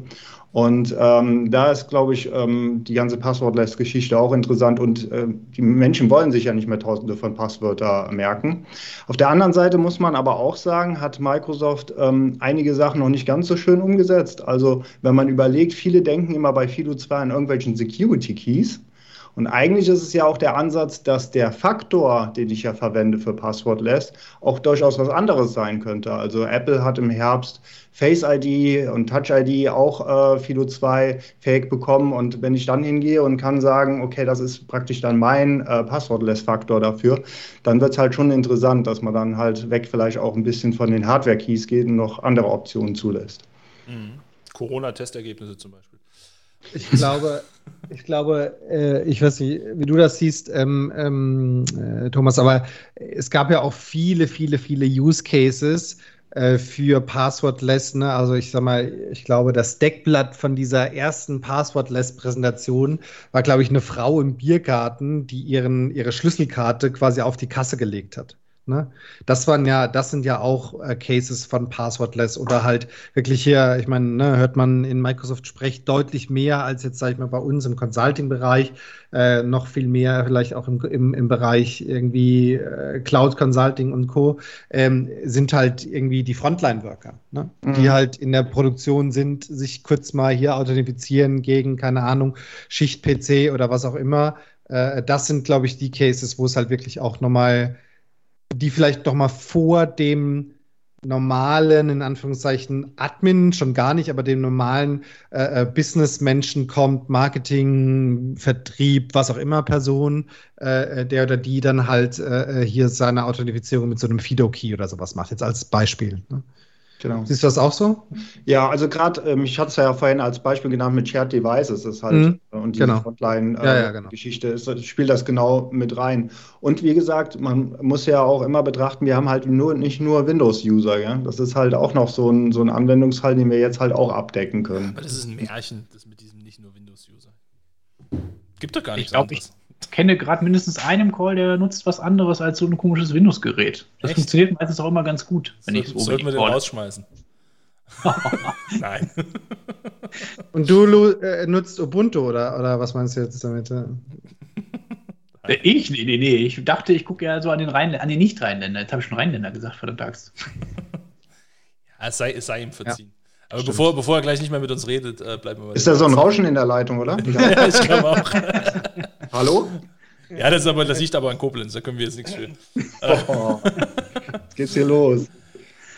Und ähm, da ist, glaube ich, ähm, die ganze Passwortless-Geschichte auch interessant und äh, die Menschen wollen sich ja nicht mehr tausende von Passwörter merken. Auf der anderen Seite muss man aber auch sagen, hat Microsoft ähm, einige Sachen noch nicht ganz so schön umgesetzt. Also wenn man überlegt, viele denken immer bei Fido 2 an irgendwelchen Security-Keys. Und eigentlich ist es ja auch der Ansatz, dass der Faktor, den ich ja verwende für Passwortless, auch durchaus was anderes sein könnte. Also Apple hat im Herbst Face ID und Touch ID auch äh, Fido 2 fähig bekommen. Und wenn ich dann hingehe und kann sagen, okay, das ist praktisch dann mein äh, Passwortless-Faktor dafür, dann wird es halt schon interessant, dass man dann halt weg vielleicht auch ein bisschen von den Hardware-Keys geht und noch andere Optionen zulässt. Mhm. Corona-Testergebnisse zum Beispiel. Ich glaube, ich glaube, äh, ich weiß nicht, wie du das siehst, ähm, ähm, äh, Thomas, aber es gab ja auch viele, viele, viele Use Cases äh, für Passwordless. Ne? Also ich sag mal, ich glaube, das Deckblatt von dieser ersten Passwordless-Präsentation war, glaube ich, eine Frau im Biergarten, die ihren, ihre Schlüsselkarte quasi auf die Kasse gelegt hat. Ne? Das waren ja, das sind ja auch äh, Cases von Passwordless oder halt wirklich hier, ich meine, ne, hört man in Microsoft spricht deutlich mehr als jetzt, sage ich mal, bei uns im Consulting-Bereich, äh, noch viel mehr vielleicht auch im, im, im Bereich irgendwie äh, Cloud Consulting und Co. Ähm, sind halt irgendwie die Frontline-Worker, ne? mhm. die halt in der Produktion sind, sich kurz mal hier authentifizieren gegen, keine Ahnung, Schicht-PC oder was auch immer. Äh, das sind, glaube ich, die Cases, wo es halt wirklich auch nochmal die vielleicht doch mal vor dem normalen, in Anführungszeichen, Admin schon gar nicht, aber dem normalen äh, äh Businessmenschen kommt, Marketing, Vertrieb, was auch immer Person, äh, der oder die dann halt äh, äh, hier seine Authentifizierung mit so einem Fido-Key oder sowas macht, jetzt als Beispiel. Ne? Genau. Siehst du das auch so? Ja, also gerade, ähm, ich hatte es ja vorhin als Beispiel genannt mit Shared Devices, das halt mhm. Äh, und die genau. Frontline-Geschichte äh, ja, ja, genau. spielt das genau mit rein. Und wie gesagt, man muss ja auch immer betrachten, wir haben halt nur nicht nur Windows-User, ja. Das ist halt auch noch so ein, so ein Anwendungsfall, den wir jetzt halt auch abdecken können. Aber das ist ein Märchen, das mit diesem nicht nur Windows-User. Gibt doch gar nicht. Ich glaube, ich, kenne gerade mindestens einen Call, der nutzt was anderes als so ein komisches Windows-Gerät. Das Echt? funktioniert meistens auch immer ganz gut, wenn so, ich so Sollten wir den rausschmeißen? Nein. Und du äh, nutzt Ubuntu oder, oder was meinst du jetzt damit? Äh, ich? Nee, nee, nee. Ich dachte, ich gucke ja so an den, Rhein an den Nicht-Rheinländer. Jetzt habe ich schon Rheinländer gesagt, verdammt Axt. ja, es sei, es sei ihm verziehen. Ja. Aber bevor, bevor er gleich nicht mehr mit uns redet, äh, bleiben wir mal. Ist da so ein Rauschen in der Leitung, oder? ja, ich glaube auch. Hallo? Ja, das, ist aber, das liegt aber an Koblenz, da können wir jetzt nichts für. Oh, jetzt geht's hier los.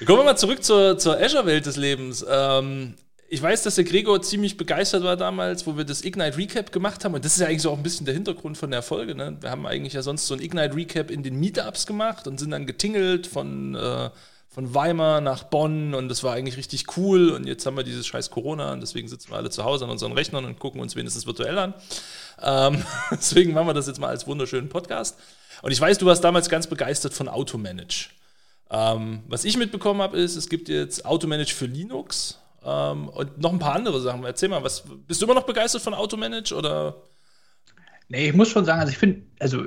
Kommen wir mal zurück zur, zur Azure-Welt des Lebens. Ähm, ich weiß, dass der Gregor ziemlich begeistert war damals, wo wir das Ignite Recap gemacht haben. Und das ist ja eigentlich so auch ein bisschen der Hintergrund von der Folge. Ne? Wir haben eigentlich ja sonst so ein Ignite Recap in den Meetups gemacht und sind dann getingelt von äh, von Weimar nach Bonn und das war eigentlich richtig cool und jetzt haben wir dieses scheiß Corona und deswegen sitzen wir alle zu Hause an unseren Rechnern und gucken uns wenigstens virtuell an. Ähm, deswegen machen wir das jetzt mal als wunderschönen Podcast. Und ich weiß, du warst damals ganz begeistert von Automanage. Ähm, was ich mitbekommen habe, ist, es gibt jetzt Automanage für Linux ähm, und noch ein paar andere Sachen. Erzähl mal, was, bist du immer noch begeistert von Automanage oder? Nee, ich muss schon sagen, also ich finde, also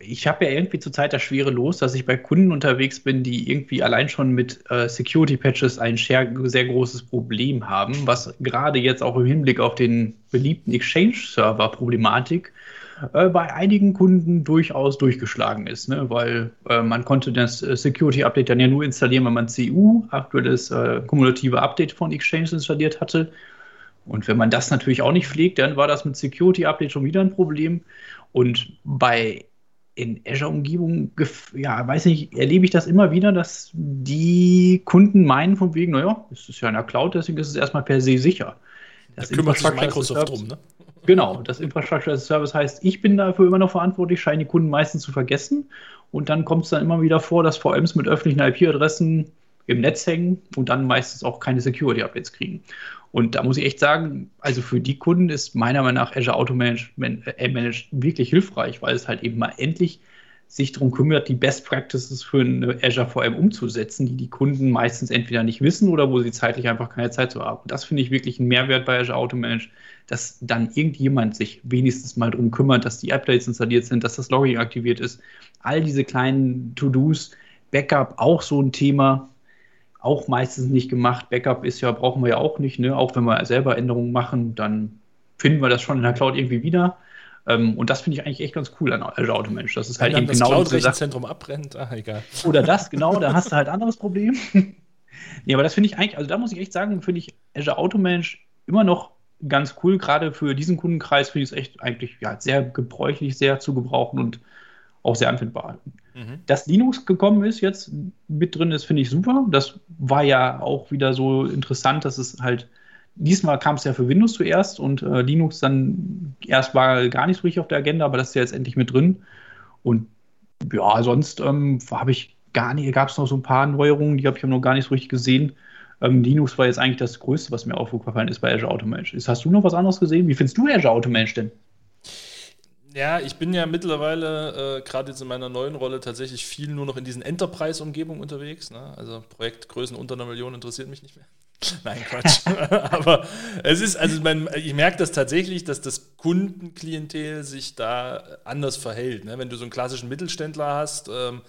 ich habe ja irgendwie zurzeit das schwere Los, dass ich bei Kunden unterwegs bin, die irgendwie allein schon mit äh, Security-Patches ein sehr, sehr großes Problem haben, was gerade jetzt auch im Hinblick auf den beliebten Exchange-Server-Problematik äh, bei einigen Kunden durchaus durchgeschlagen ist, ne? weil äh, man konnte das äh, Security-Update dann ja nur installieren, wenn man CU, aktuelles äh, kumulative Update von Exchange installiert hatte. Und wenn man das natürlich auch nicht pflegt, dann war das mit Security Update schon wieder ein Problem. Und bei in Azure-Umgebung, ja, weiß nicht, erlebe ich das immer wieder, dass die Kunden meinen von wegen, naja, es ist ja in der Cloud, deswegen ist es erstmal per se sicher. Das da kümmert sich Microsoft drum, ne? Genau, das Infrastructure as a Service heißt, ich bin dafür immer noch verantwortlich, scheinen die Kunden meistens zu vergessen. Und dann kommt es dann immer wieder vor, dass VMs mit öffentlichen IP-Adressen im Netz hängen und dann meistens auch keine Security-Updates kriegen. Und da muss ich echt sagen, also für die Kunden ist meiner Meinung nach Azure Auto Management äh, Managed wirklich hilfreich, weil es halt eben mal endlich sich darum kümmert, die Best Practices für eine Azure VM umzusetzen, die die Kunden meistens entweder nicht wissen oder wo sie zeitlich einfach keine Zeit zu haben. Und das finde ich wirklich einen Mehrwert bei Azure Auto Managed, dass dann irgendjemand sich wenigstens mal darum kümmert, dass die Updates installiert sind, dass das Logging aktiviert ist. All diese kleinen To-Dos, Backup auch so ein Thema, auch meistens nicht gemacht. Backup ist ja, brauchen wir ja auch nicht, ne? Auch wenn wir selber Änderungen machen, dann finden wir das schon in der Cloud irgendwie wieder. Ähm, und das finde ich eigentlich echt ganz cool an Azure Automation. Das ist halt eben das genau Cloud-Rechenzentrum abbrennt, ach egal. Oder das, genau, da hast du halt anderes Problem. nee, aber das finde ich eigentlich, also da muss ich echt sagen, finde ich Azure Automation immer noch ganz cool. Gerade für diesen Kundenkreis finde ich es echt eigentlich ja, sehr gebräuchlich, sehr zu gebrauchen und auch sehr anfindbar. Mhm. Dass Linux gekommen ist, jetzt mit drin ist, finde ich super. Das war ja auch wieder so interessant, dass es halt, diesmal kam es ja für Windows zuerst und äh, Linux dann erst war gar nicht so richtig auf der Agenda, aber das ist ja jetzt endlich mit drin. Und ja, sonst ähm, habe ich gar nicht, gab es noch so ein paar Neuerungen, die habe ich noch gar nicht so richtig gesehen. Ähm, Linux war jetzt eigentlich das Größte, was mir aufgefallen ist bei Azure Automation. Hast du noch was anderes gesehen? Wie findest du Azure Automation denn? Ja, ich bin ja mittlerweile äh, gerade jetzt in meiner neuen Rolle tatsächlich viel nur noch in diesen Enterprise-Umgebungen unterwegs. Ne? Also Projektgrößen unter einer Million interessiert mich nicht mehr. Nein, Quatsch. Aber es ist, also mein, ich merke das tatsächlich, dass das Kundenklientel sich da anders verhält. Ne? Wenn du so einen klassischen Mittelständler hast, ähm,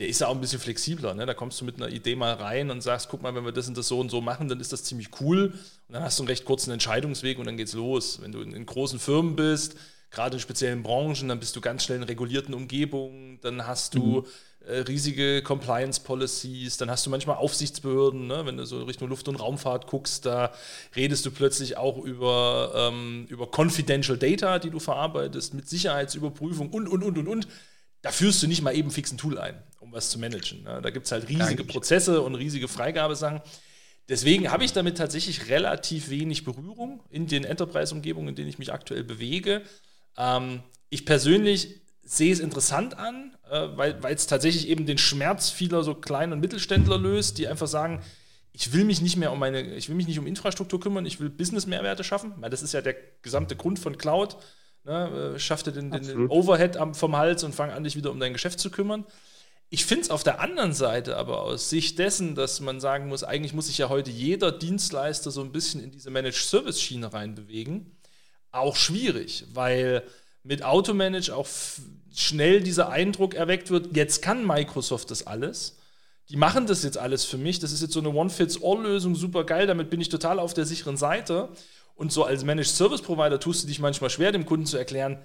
der ist ja auch ein bisschen flexibler. Ne? Da kommst du mit einer Idee mal rein und sagst, guck mal, wenn wir das und das so und so machen, dann ist das ziemlich cool. Und dann hast du einen recht kurzen Entscheidungsweg und dann geht's los. Wenn du in, in großen Firmen bist, gerade in speziellen Branchen, dann bist du ganz schnell in regulierten Umgebungen, dann hast du mhm. äh, riesige Compliance Policies, dann hast du manchmal Aufsichtsbehörden, ne? wenn du so Richtung Luft- und Raumfahrt guckst, da redest du plötzlich auch über, ähm, über Confidential Data, die du verarbeitest, mit Sicherheitsüberprüfung und, und, und, und, und. Da führst du nicht mal eben fix ein Tool ein, um was zu managen. Ne? Da gibt es halt riesige Prozesse und riesige Freigabesachen. Deswegen habe ich damit tatsächlich relativ wenig Berührung in den Enterprise-Umgebungen, in denen ich mich aktuell bewege. Ähm, ich persönlich sehe es interessant an, äh, weil es tatsächlich eben den Schmerz vieler so Klein- und Mittelständler löst, die einfach sagen, ich will mich nicht mehr um meine, ich will mich nicht um Infrastruktur kümmern, ich will Business-Mehrwerte schaffen, weil das ist ja der gesamte Grund von Cloud. Ne? Äh, schaff dir den, den, Overhead vom Hals und fang an, dich wieder um dein Geschäft zu kümmern. Ich finde es auf der anderen Seite aber aus Sicht dessen, dass man sagen muss, eigentlich muss sich ja heute jeder Dienstleister so ein bisschen in diese Managed Service Schiene reinbewegen auch schwierig, weil mit Automanage auch schnell dieser Eindruck erweckt wird, jetzt kann Microsoft das alles. Die machen das jetzt alles für mich. Das ist jetzt so eine One-Fits-All-Lösung, super geil. Damit bin ich total auf der sicheren Seite. Und so als Managed Service Provider tust du dich manchmal schwer, dem Kunden zu erklären,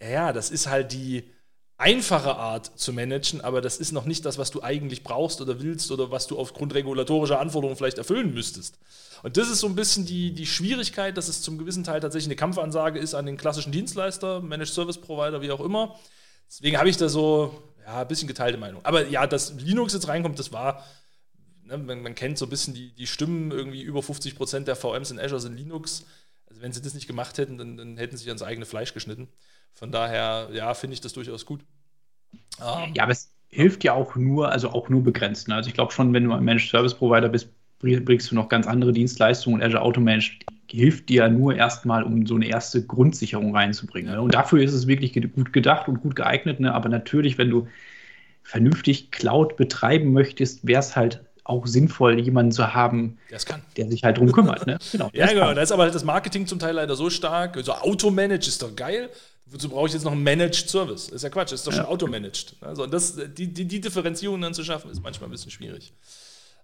ja, das ist halt die einfache Art zu managen, aber das ist noch nicht das, was du eigentlich brauchst oder willst oder was du aufgrund regulatorischer Anforderungen vielleicht erfüllen müsstest. Und das ist so ein bisschen die, die Schwierigkeit, dass es zum gewissen Teil tatsächlich eine Kampfansage ist an den klassischen Dienstleister, Managed Service Provider, wie auch immer. Deswegen habe ich da so ja, ein bisschen geteilte Meinung. Aber ja, dass Linux jetzt reinkommt, das war, ne, man, man, kennt so ein bisschen die, die Stimmen, irgendwie über 50 Prozent der VMs in Azure sind Linux. Also wenn sie das nicht gemacht hätten, dann, dann hätten sie sich ans eigene Fleisch geschnitten. Von daher, ja, finde ich das durchaus gut. Um, ja, aber es hilft ja auch nur, also auch nur begrenzt. Ne? Also ich glaube schon, wenn du ein Managed Service Provider bist, bringst du noch ganz andere Dienstleistungen und Azure Automation hilft dir ja nur erstmal, um so eine erste Grundsicherung reinzubringen. Ne? Und dafür ist es wirklich gut gedacht und gut geeignet. Ne? Aber natürlich, wenn du vernünftig Cloud betreiben möchtest, wäre es halt auch sinnvoll, jemanden zu haben, der sich halt drum kümmert. Ne? Genau, ja, genau. Da ist aber halt das Marketing zum Teil leider so stark. So Automanage ist doch geil. Wozu brauche ich jetzt noch einen Managed Service? Ist ja Quatsch, ist doch schon ja. automanaged. Also und das, die, die, die Differenzierung dann zu schaffen, ist manchmal ein bisschen schwierig.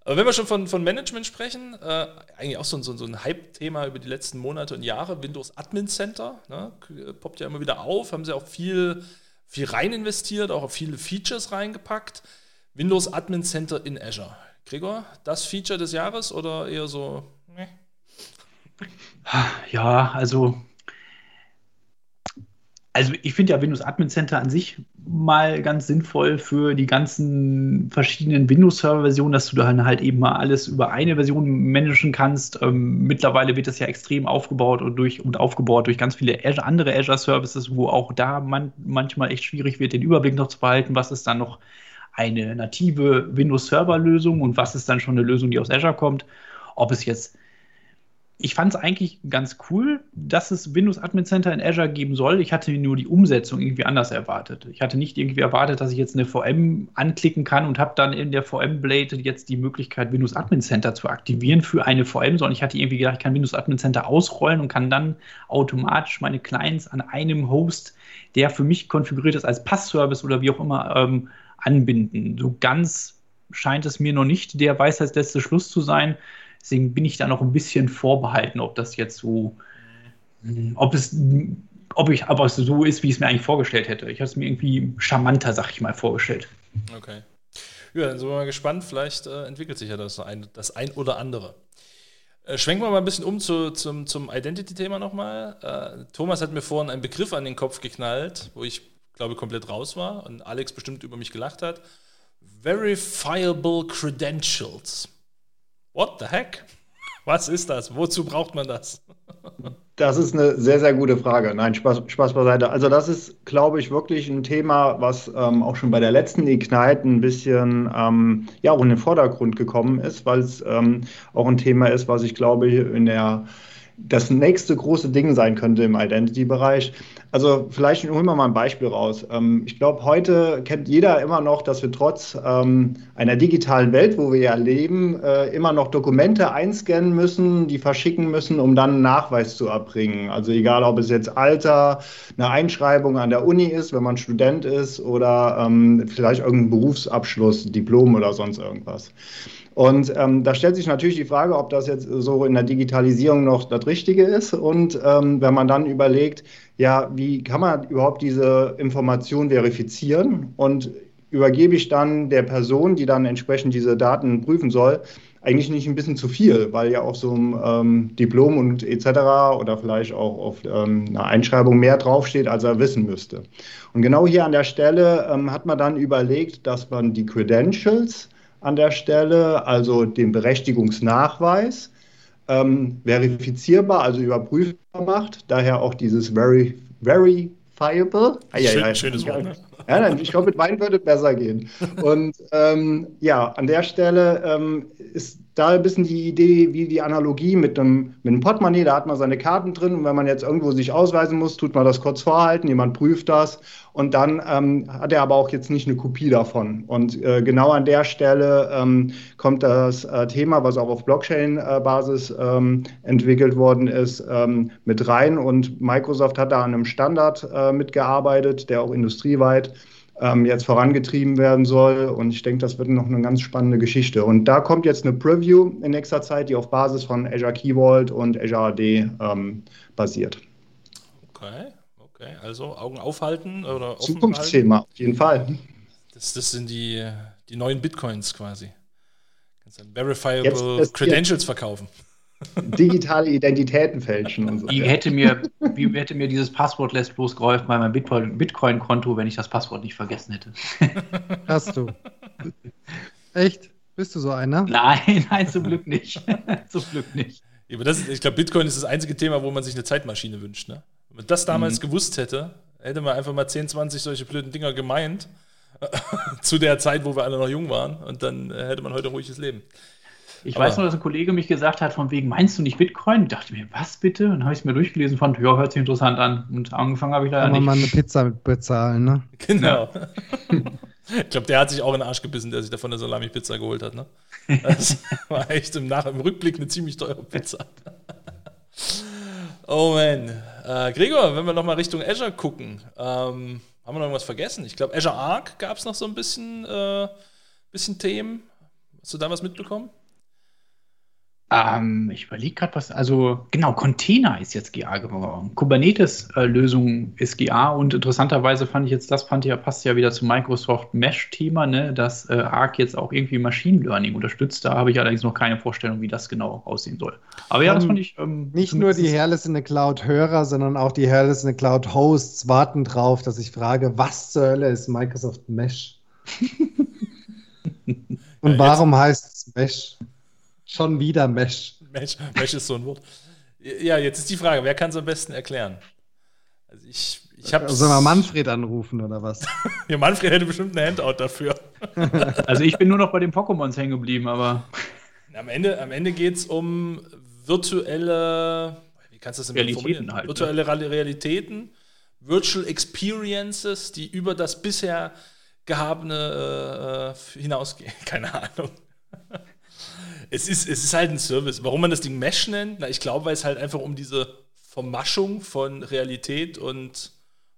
Aber wenn wir schon von, von Management sprechen, äh, eigentlich auch so, so, so ein Hype-Thema über die letzten Monate und Jahre, Windows Admin Center, ne, poppt ja immer wieder auf, haben sie auch viel, viel rein investiert, auch viele Features reingepackt. Windows Admin Center in Azure. Gregor, das Feature des Jahres oder eher so? Ne? Ja, also also ich finde ja Windows Admin Center an sich mal ganz sinnvoll für die ganzen verschiedenen Windows-Server-Versionen, dass du dann halt eben mal alles über eine Version managen kannst. Ähm, mittlerweile wird das ja extrem aufgebaut und, durch, und aufgebaut durch ganz viele Azure, andere Azure-Services, wo auch da man, manchmal echt schwierig wird, den Überblick noch zu behalten, was ist dann noch eine native Windows-Server-Lösung und was ist dann schon eine Lösung, die aus Azure kommt. Ob es jetzt ich fand es eigentlich ganz cool, dass es Windows Admin Center in Azure geben soll. Ich hatte nur die Umsetzung irgendwie anders erwartet. Ich hatte nicht irgendwie erwartet, dass ich jetzt eine VM anklicken kann und habe dann in der VM Blade jetzt die Möglichkeit, Windows Admin Center zu aktivieren für eine VM, sondern ich hatte irgendwie gedacht, ich kann Windows Admin Center ausrollen und kann dann automatisch meine Clients an einem Host, der für mich konfiguriert ist als Passservice oder wie auch immer, ähm, anbinden. So ganz scheint es mir noch nicht der Weisheitsletzte Schluss zu sein. Deswegen bin ich da noch ein bisschen vorbehalten, ob das jetzt so, ob es, ob ich, aber so ist, wie ich es mir eigentlich vorgestellt hätte. Ich habe es mir irgendwie charmanter, sag ich mal, vorgestellt. Okay. Ja, dann sind wir mal gespannt. Vielleicht äh, entwickelt sich ja das ein, das ein oder andere. Äh, schwenken wir mal ein bisschen um zu, zum, zum Identity-Thema nochmal. Äh, Thomas hat mir vorhin einen Begriff an den Kopf geknallt, wo ich, glaube komplett raus war und Alex bestimmt über mich gelacht hat. Verifiable Credentials. What the heck? Was ist das? Wozu braucht man das? Das ist eine sehr, sehr gute Frage. Nein, Spaß, Spaß beiseite. Also das ist, glaube ich, wirklich ein Thema, was ähm, auch schon bei der letzten Ignite ein bisschen ähm, ja, auch in den Vordergrund gekommen ist, weil es ähm, auch ein Thema ist, was ich glaube in der das nächste große Ding sein könnte im Identity-Bereich. Also vielleicht holen wir mal ein Beispiel raus. Ähm, ich glaube, heute kennt jeder immer noch, dass wir trotz ähm, einer digitalen Welt, wo wir ja leben, äh, immer noch Dokumente einscannen müssen, die verschicken müssen, um dann einen Nachweis zu erbringen. Also egal, ob es jetzt Alter, eine Einschreibung an der Uni ist, wenn man Student ist oder ähm, vielleicht irgendein Berufsabschluss, Diplom oder sonst irgendwas. Und ähm, da stellt sich natürlich die Frage, ob das jetzt so in der Digitalisierung noch das Richtige ist. Und ähm, wenn man dann überlegt, ja, wie kann man überhaupt diese Information verifizieren und übergebe ich dann der Person, die dann entsprechend diese Daten prüfen soll, eigentlich nicht ein bisschen zu viel, weil ja auf so einem ähm, Diplom und etc. oder vielleicht auch auf ähm, einer Einschreibung mehr draufsteht, als er wissen müsste. Und genau hier an der Stelle ähm, hat man dann überlegt, dass man die Credentials an der Stelle, also den Berechtigungsnachweis, ähm, verifizierbar, also überprüfbar macht. Daher auch dieses very, verifiable. Schön, schönes Wort. Ne? Ja, ich glaube, mit Wein würde es besser gehen. Und ähm, ja, an der Stelle ähm, ist da ein bisschen die Idee, wie die Analogie mit einem, mit einem Portemonnaie, da hat man seine Karten drin und wenn man jetzt irgendwo sich ausweisen muss, tut man das kurz vorhalten, jemand prüft das und dann ähm, hat er aber auch jetzt nicht eine Kopie davon. Und äh, genau an der Stelle ähm, kommt das äh, Thema, was auch auf Blockchain-Basis ähm, entwickelt worden ist, ähm, mit rein und Microsoft hat da an einem Standard äh, mitgearbeitet, der auch industrieweit ähm, jetzt vorangetrieben werden soll. Und ich denke, das wird noch eine ganz spannende Geschichte. Und da kommt jetzt eine Preview in nächster Zeit, die auf Basis von Azure Key Vault und Azure AD ähm, basiert. Okay, okay. Also Augen aufhalten oder Zukunftsthema, auf jeden Fall. Das, das sind die, die neuen Bitcoins quasi. Kannst dann verifiable jetzt, Credentials verkaufen digitale Identitäten fälschen und so. Wie hätte mir, wie hätte mir dieses Passwort lässt bloß geholfen bei meinem Bitcoin-Konto, wenn ich das Passwort nicht vergessen hätte? Hast du. Echt? Bist du so einer? Nein, nein, zum Glück nicht. zum Glück nicht. Ja, aber das, ich glaube, Bitcoin ist das einzige Thema, wo man sich eine Zeitmaschine wünscht. Ne? Wenn man das damals mhm. gewusst hätte, hätte man einfach mal 10, 20 solche blöden Dinger gemeint. zu der Zeit, wo wir alle noch jung waren. Und dann äh, hätte man heute ein ruhiges Leben. Ich Aber weiß nur, dass ein Kollege mich gesagt hat, von wegen, meinst du nicht Bitcoin? Ich dachte mir, was bitte? Und dann habe ich es mir durchgelesen, fand, ja, hört sich interessant an. Und angefangen habe ich leider Kann nicht. man mal eine Pizza bezahlen, ne? Genau. ich glaube, der hat sich auch in den Arsch gebissen, der sich davon eine Salami-Pizza geholt hat, ne? Das war echt im, Nach im Rückblick eine ziemlich teure Pizza. oh man. Äh, Gregor, wenn wir nochmal Richtung Azure gucken, ähm, haben wir noch irgendwas vergessen? Ich glaube, Azure Arc gab es noch so ein bisschen, äh, bisschen Themen. Hast du da was mitbekommen? Ähm, ich überlege gerade was, also genau, Container ist jetzt GA geworden. Kubernetes-Lösung ist GA und interessanterweise fand ich jetzt, das fand ich ja, passt ja wieder zum Microsoft Mesh-Thema, ne, dass äh, Arc jetzt auch irgendwie Machine Learning unterstützt. Da habe ich allerdings noch keine Vorstellung, wie das genau aussehen soll. Aber ja, das fand ich. Ähm, nicht nur die Herles in der Cloud-Hörer, sondern auch die Herles in der Cloud-Hosts warten drauf, dass ich frage, was zur Hölle ist Microsoft Mesh? und ja, warum heißt es Mesh? Schon wieder Mesh. Mesh. Mesh ist so ein Wort. Ja, jetzt ist die Frage, wer kann es am besten erklären? Also ich, ich habe. Sollen wir Manfred anrufen oder was? ja, Manfred hätte bestimmt eine Handout dafür. also ich bin nur noch bei den Pokémons hängen geblieben, aber. Am Ende, am Ende geht es um virtuelle, wie kannst du das denn Realitäten halt, ne? Virtuelle ne? Realitäten, Virtual Experiences, die über das bisher gehabene äh, äh hinausgehen. Keine Ahnung es ist, es ist halt ein Service. Warum man das Ding Mesh nennt? Na, ich glaube, weil es halt einfach um diese Vermaschung von Realität und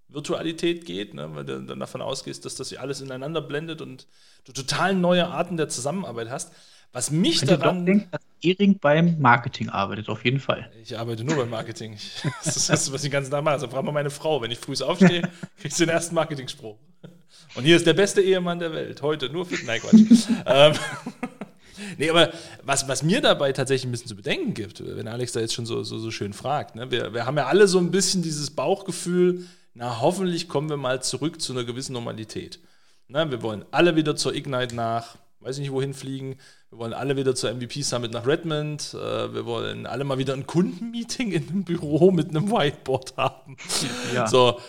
Virtualität geht, ne? weil du dann davon ausgehst, dass das hier alles ineinander blendet und du total neue Arten der Zusammenarbeit hast. Was mich ich daran. denken, dass Ehring beim Marketing arbeitet, auf jeden Fall. Ich arbeite nur beim Marketing. Das ist das, was ich den ganzen Tag mache. Also frag mal meine Frau, wenn ich früh aufstehe, kriegst du den ersten Marketing-Spruch. Und hier ist der beste Ehemann der Welt. Heute nur für. Nein, Quatsch. ähm, Nee, aber was, was mir dabei tatsächlich ein bisschen zu bedenken gibt, wenn Alex da jetzt schon so, so, so schön fragt, ne? wir, wir haben ja alle so ein bisschen dieses Bauchgefühl, na hoffentlich kommen wir mal zurück zu einer gewissen Normalität. Na, wir wollen alle wieder zur Ignite nach, weiß nicht wohin fliegen, wir Wir wollen alle wieder zur MVP Summit nach Redmond. Äh, wir wollen alle mal wieder ein Kundenmeeting in einem Büro mit einem Whiteboard haben. Ja. So.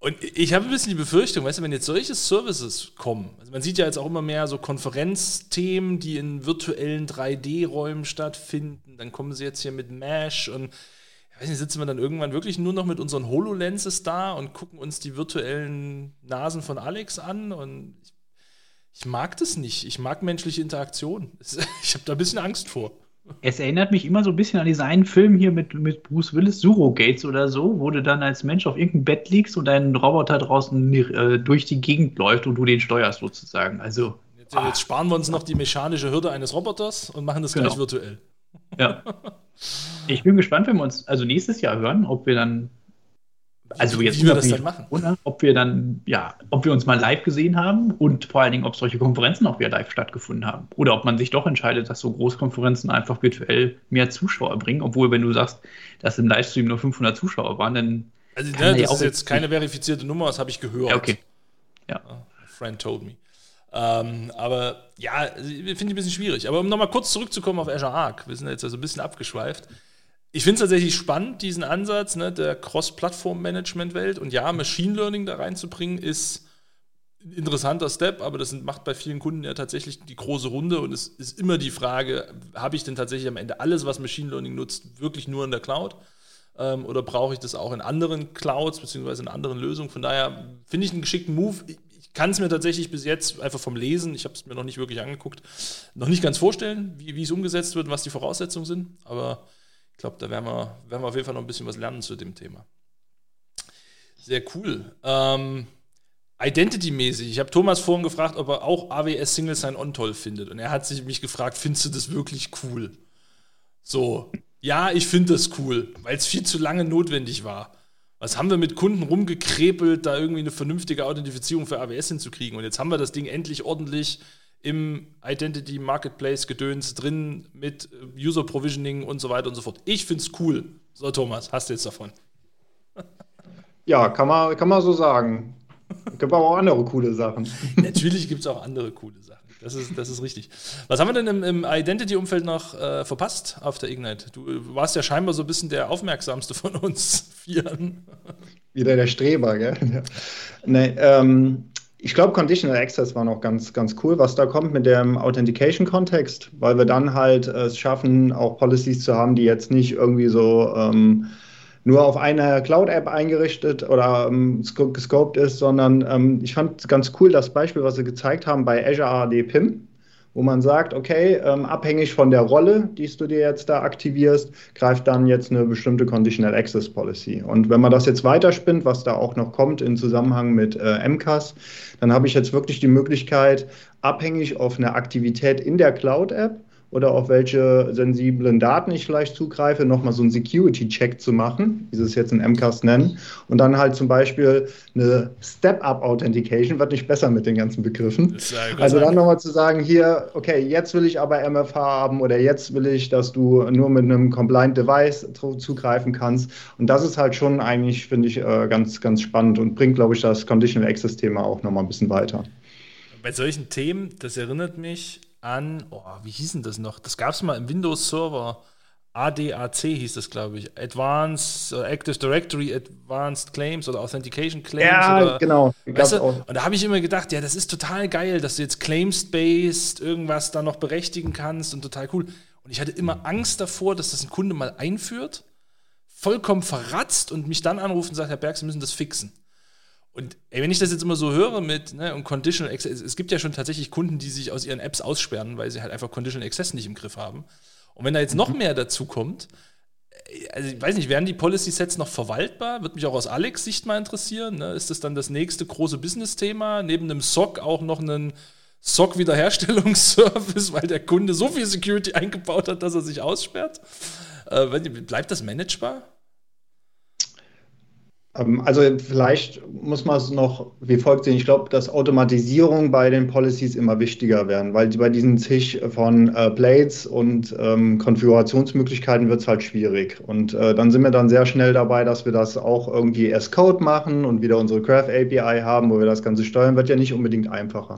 Und ich habe ein bisschen die Befürchtung, weißt du, wenn jetzt solche Services kommen, also man sieht ja jetzt auch immer mehr so Konferenzthemen, die in virtuellen 3D-Räumen stattfinden, dann kommen sie jetzt hier mit Mesh und ich weiß nicht, sitzen wir dann irgendwann wirklich nur noch mit unseren HoloLenses da und gucken uns die virtuellen Nasen von Alex an und ich ich mag das nicht. Ich mag menschliche Interaktion. Ich habe da ein bisschen Angst vor. Es erinnert mich immer so ein bisschen an diesen einen Film hier mit, mit Bruce Willis, Surrogates oder so, wo du dann als Mensch auf irgendeinem Bett liegst und dein Roboter draußen äh, durch die Gegend läuft und du den steuerst sozusagen. Also. Jetzt, ah. jetzt sparen wir uns noch die mechanische Hürde eines Roboters und machen das genau. gleich virtuell. Ja. Ich bin gespannt, wenn wir uns also nächstes Jahr hören, ob wir dann also jetzt wie wir das dann machen. Oder, ob wir dann, ja, ob wir uns mal live gesehen haben und vor allen Dingen, ob solche Konferenzen auch wieder live stattgefunden haben. Oder ob man sich doch entscheidet, dass so Großkonferenzen einfach virtuell mehr Zuschauer bringen. Obwohl, wenn du sagst, dass im Livestream nur 500 Zuschauer waren, dann. Also, ne, das ja ist jetzt keine verifizierte Nummer, das habe ich gehört. Ja, okay. Ja. A friend told me. Ähm, aber ja, finde ich ein bisschen schwierig. Aber um nochmal kurz zurückzukommen auf Azure Arc, wir sind jetzt also ein bisschen abgeschweift ich finde es tatsächlich spannend, diesen Ansatz ne, der Cross-Plattform-Management-Welt. Und ja, Machine Learning da reinzubringen, ist ein interessanter Step, aber das macht bei vielen Kunden ja tatsächlich die große Runde. Und es ist immer die Frage, habe ich denn tatsächlich am Ende alles, was Machine Learning nutzt, wirklich nur in der Cloud? Ähm, oder brauche ich das auch in anderen Clouds beziehungsweise in anderen Lösungen? Von daher finde ich einen geschickten Move. Ich kann es mir tatsächlich bis jetzt einfach vom Lesen, ich habe es mir noch nicht wirklich angeguckt, noch nicht ganz vorstellen, wie, wie es umgesetzt wird und was die Voraussetzungen sind. Aber ich glaube, da werden wir, werden wir auf jeden Fall noch ein bisschen was lernen zu dem Thema. Sehr cool. Ähm, Identity-mäßig. Ich habe Thomas vorhin gefragt, ob er auch AWS Single Sign-On toll findet. Und er hat sich mich gefragt, findest du das wirklich cool? So, ja, ich finde das cool, weil es viel zu lange notwendig war. Was haben wir mit Kunden rumgekrepelt, da irgendwie eine vernünftige Authentifizierung für AWS hinzukriegen? Und jetzt haben wir das Ding endlich ordentlich im Identity Marketplace Gedöns drin mit User Provisioning und so weiter und so fort. Ich finde es cool. So, Thomas, hast du jetzt davon? Ja, kann man, kann man so sagen. Es gibt aber auch andere coole Sachen. Natürlich gibt es auch andere coole Sachen. Das ist, das ist richtig. Was haben wir denn im, im Identity-Umfeld noch äh, verpasst auf der Ignite? Du warst ja scheinbar so ein bisschen der aufmerksamste von uns Vieren. Wieder der Streber, gell? Ja. Nee, ähm, ich glaube, Conditional Access war noch ganz, ganz cool, was da kommt mit dem Authentication-Kontext, weil wir dann halt äh, es schaffen, auch Policies zu haben, die jetzt nicht irgendwie so ähm, nur auf eine Cloud-App eingerichtet oder ähm, gescoped ist, sondern ähm, ich fand ganz cool das Beispiel, was sie gezeigt haben bei Azure AD PIM wo man sagt, okay, ähm, abhängig von der Rolle, die du dir jetzt da aktivierst, greift dann jetzt eine bestimmte Conditional Access Policy. Und wenn man das jetzt weiterspinnt, was da auch noch kommt in Zusammenhang mit äh, MCAS, dann habe ich jetzt wirklich die Möglichkeit, abhängig auf eine Aktivität in der Cloud-App, oder auf welche sensiblen Daten ich vielleicht zugreife, nochmal so einen Security-Check zu machen, wie sie es jetzt in MCAS nennen. Und dann halt zum Beispiel eine Step-Up-Authentication, wird nicht besser mit den ganzen Begriffen. Also dann nochmal zu sagen, hier, okay, jetzt will ich aber MFH haben oder jetzt will ich, dass du nur mit einem Compliant Device zugreifen kannst. Und das ist halt schon eigentlich, finde ich, äh, ganz, ganz spannend und bringt, glaube ich, das Conditional Access-Thema auch nochmal ein bisschen weiter. Bei solchen Themen, das erinnert mich an, oh, wie hieß denn das noch? Das gab es mal im Windows Server. ADAC hieß das, glaube ich. Advanced uh, Active Directory Advanced Claims oder Authentication Claims. Ja, oder, genau. Weißt du? Und da habe ich immer gedacht, ja, das ist total geil, dass du jetzt Claims-based irgendwas da noch berechtigen kannst und total cool. Und ich hatte immer Angst davor, dass das ein Kunde mal einführt, vollkommen verratzt und mich dann anruft und sagt, Herr Berg, Sie müssen das fixen. Und ey, wenn ich das jetzt immer so höre mit ne, und Conditional Access, es gibt ja schon tatsächlich Kunden, die sich aus ihren Apps aussperren, weil sie halt einfach Conditional Access nicht im Griff haben. Und wenn da jetzt noch mhm. mehr dazu kommt, äh, also ich weiß nicht, werden die Policy Sets noch verwaltbar? Würde mich auch aus Alex Sicht mal interessieren. Ne? Ist das dann das nächste große Business-Thema? Neben einem SOC auch noch einen SOC-Wiederherstellungsservice, weil der Kunde so viel Security eingebaut hat, dass er sich aussperrt? Äh, bleibt das managebar? Ähm, also vielleicht muss man es noch wie folgt sehen. Ich glaube, dass Automatisierung bei den Policies immer wichtiger werden, weil bei diesen zig von äh, Blades und ähm, Konfigurationsmöglichkeiten wird es halt schwierig. Und äh, dann sind wir dann sehr schnell dabei, dass wir das auch irgendwie as Code machen und wieder unsere Graph API haben, wo wir das Ganze steuern, wird ja nicht unbedingt einfacher.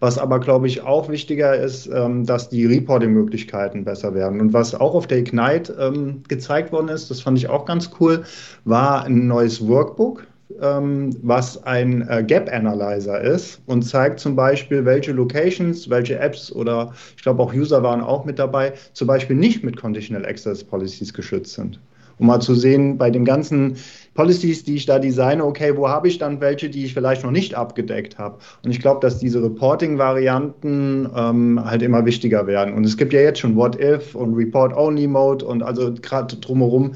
Was aber, glaube ich, auch wichtiger ist, ähm, dass die Reporting-Möglichkeiten besser werden. Und was auch auf der Ignite ähm, gezeigt worden ist, das fand ich auch ganz cool, war ein neues Workbook ähm, was ein äh, Gap Analyzer ist und zeigt zum Beispiel, welche Locations, welche Apps oder ich glaube auch User waren auch mit dabei, zum Beispiel nicht mit Conditional Access Policies geschützt sind. Um mal zu sehen, bei den ganzen Policies, die ich da designe, okay, wo habe ich dann welche, die ich vielleicht noch nicht abgedeckt habe? Und ich glaube, dass diese Reporting-Varianten ähm, halt immer wichtiger werden. Und es gibt ja jetzt schon What-If und Report-Only-Mode und also gerade drumherum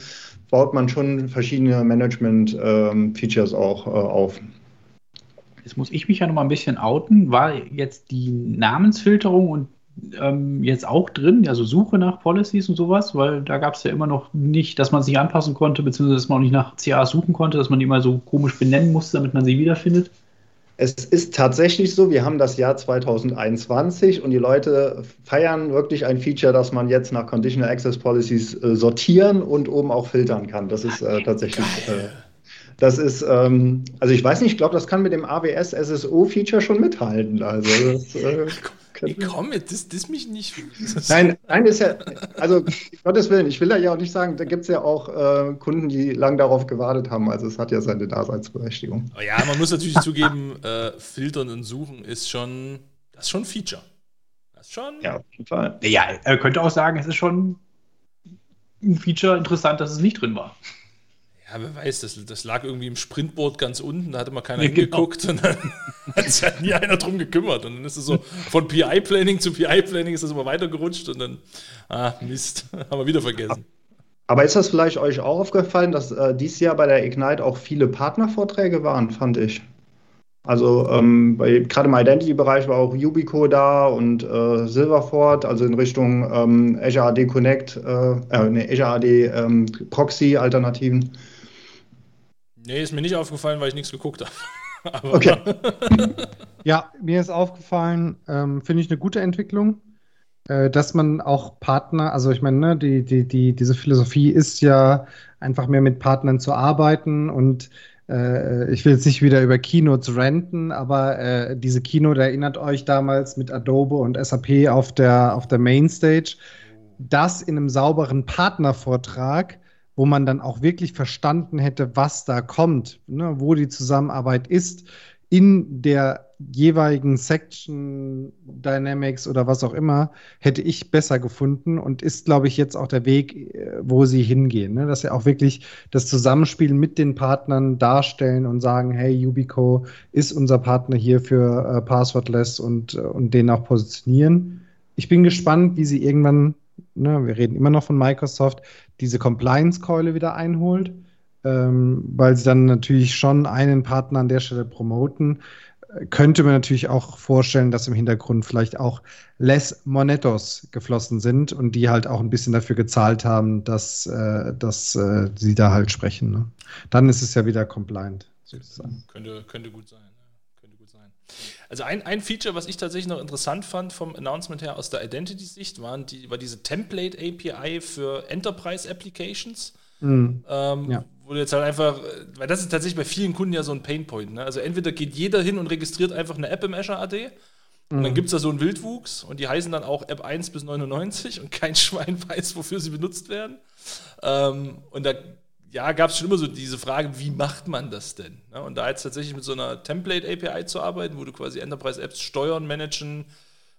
baut man schon verschiedene Management-Features ähm, auch äh, auf. Jetzt muss ich mich ja noch mal ein bisschen outen. War jetzt die Namensfilterung und ähm, jetzt auch drin, also Suche nach Policies und sowas, weil da gab es ja immer noch nicht, dass man sich anpassen konnte, beziehungsweise dass man auch nicht nach CA suchen konnte, dass man die mal so komisch benennen musste, damit man sie wiederfindet. Es ist tatsächlich so, wir haben das Jahr 2021 und die Leute feiern wirklich ein Feature, dass man jetzt nach Conditional Access Policies äh, sortieren und oben auch filtern kann. Das ist äh, tatsächlich. Äh, das ist, ähm, also ich weiß nicht, ich glaube, das kann mit dem AWS SSO Feature schon mithalten. Also das, Ey, komm, das, das mich nicht. nein, nein, ist ja, also Gottes Willen, ich will da ja auch nicht sagen, da gibt es ja auch äh, Kunden, die lang darauf gewartet haben. Also es hat ja seine Daseinsberechtigung. Aber ja, man muss natürlich zugeben, äh, filtern und suchen ist schon, das ist schon ein Feature. Das ist schon. Ja, auf jeden Fall. Ja, er könnte auch sagen, es ist schon ein Feature interessant, dass es nicht drin war. Ja, wer weiß, das, das lag irgendwie im Sprintboard ganz unten, da hatte mal keiner ja, hingeguckt genau. und dann hat sich halt nie einer drum gekümmert. Und dann ist es so, von PI-Planning zu PI-Planning ist das immer weitergerutscht und dann, ah, Mist, haben wir wieder vergessen. Aber ist das vielleicht euch auch aufgefallen, dass äh, dieses Jahr bei der Ignite auch viele Partnervorträge waren, fand ich? Also ähm, gerade im Identity-Bereich war auch Ubico da und äh, Silverford, also in Richtung ähm, Azure AD Connect, äh, äh, nee, Azure AD ähm, Proxy-Alternativen. Nee, ist mir nicht aufgefallen, weil ich nichts geguckt habe. okay. ja, mir ist aufgefallen, ähm, finde ich eine gute Entwicklung, äh, dass man auch Partner, also ich meine, ne, die, die, die, diese Philosophie ist ja einfach mehr mit Partnern zu arbeiten und äh, ich will jetzt nicht wieder über Keynotes renten, aber äh, diese Keynote erinnert euch damals mit Adobe und SAP auf der, auf der Mainstage. Das in einem sauberen Partnervortrag wo man dann auch wirklich verstanden hätte, was da kommt, ne, wo die Zusammenarbeit ist, in der jeweiligen Section Dynamics oder was auch immer, hätte ich besser gefunden und ist, glaube ich, jetzt auch der Weg, äh, wo sie hingehen. Ne? Dass sie auch wirklich das Zusammenspiel mit den Partnern darstellen und sagen, hey, Ubico ist unser Partner hier für äh, Passwordless und, äh, und den auch positionieren. Ich bin gespannt, wie sie irgendwann ne, wir reden immer noch von Microsoft, diese Compliance-Keule wieder einholt, ähm, weil sie dann natürlich schon einen Partner an der Stelle promoten. Könnte man natürlich auch vorstellen, dass im Hintergrund vielleicht auch less Monetos geflossen sind und die halt auch ein bisschen dafür gezahlt haben, dass, äh, dass äh, sie da halt sprechen. Ne? Dann ist es ja wieder compliant, sozusagen. Könnte, könnte gut sein. Also ein, ein Feature, was ich tatsächlich noch interessant fand vom Announcement her aus der Identity-Sicht, waren die, war diese Template-API für Enterprise-Applications. Mhm. Ähm, ja. Wo du jetzt halt einfach, weil das ist tatsächlich bei vielen Kunden ja so ein Painpoint. Ne? Also entweder geht jeder hin und registriert einfach eine App im Azure AD und dann mhm. gibt es da so einen Wildwuchs und die heißen dann auch App 1 bis 99 und kein Schwein weiß, wofür sie benutzt werden. Ähm, und da ja, gab es schon immer so diese Frage, wie macht man das denn? Ja, und da jetzt tatsächlich mit so einer Template-API zu arbeiten, wo du quasi Enterprise-Apps steuern, managen,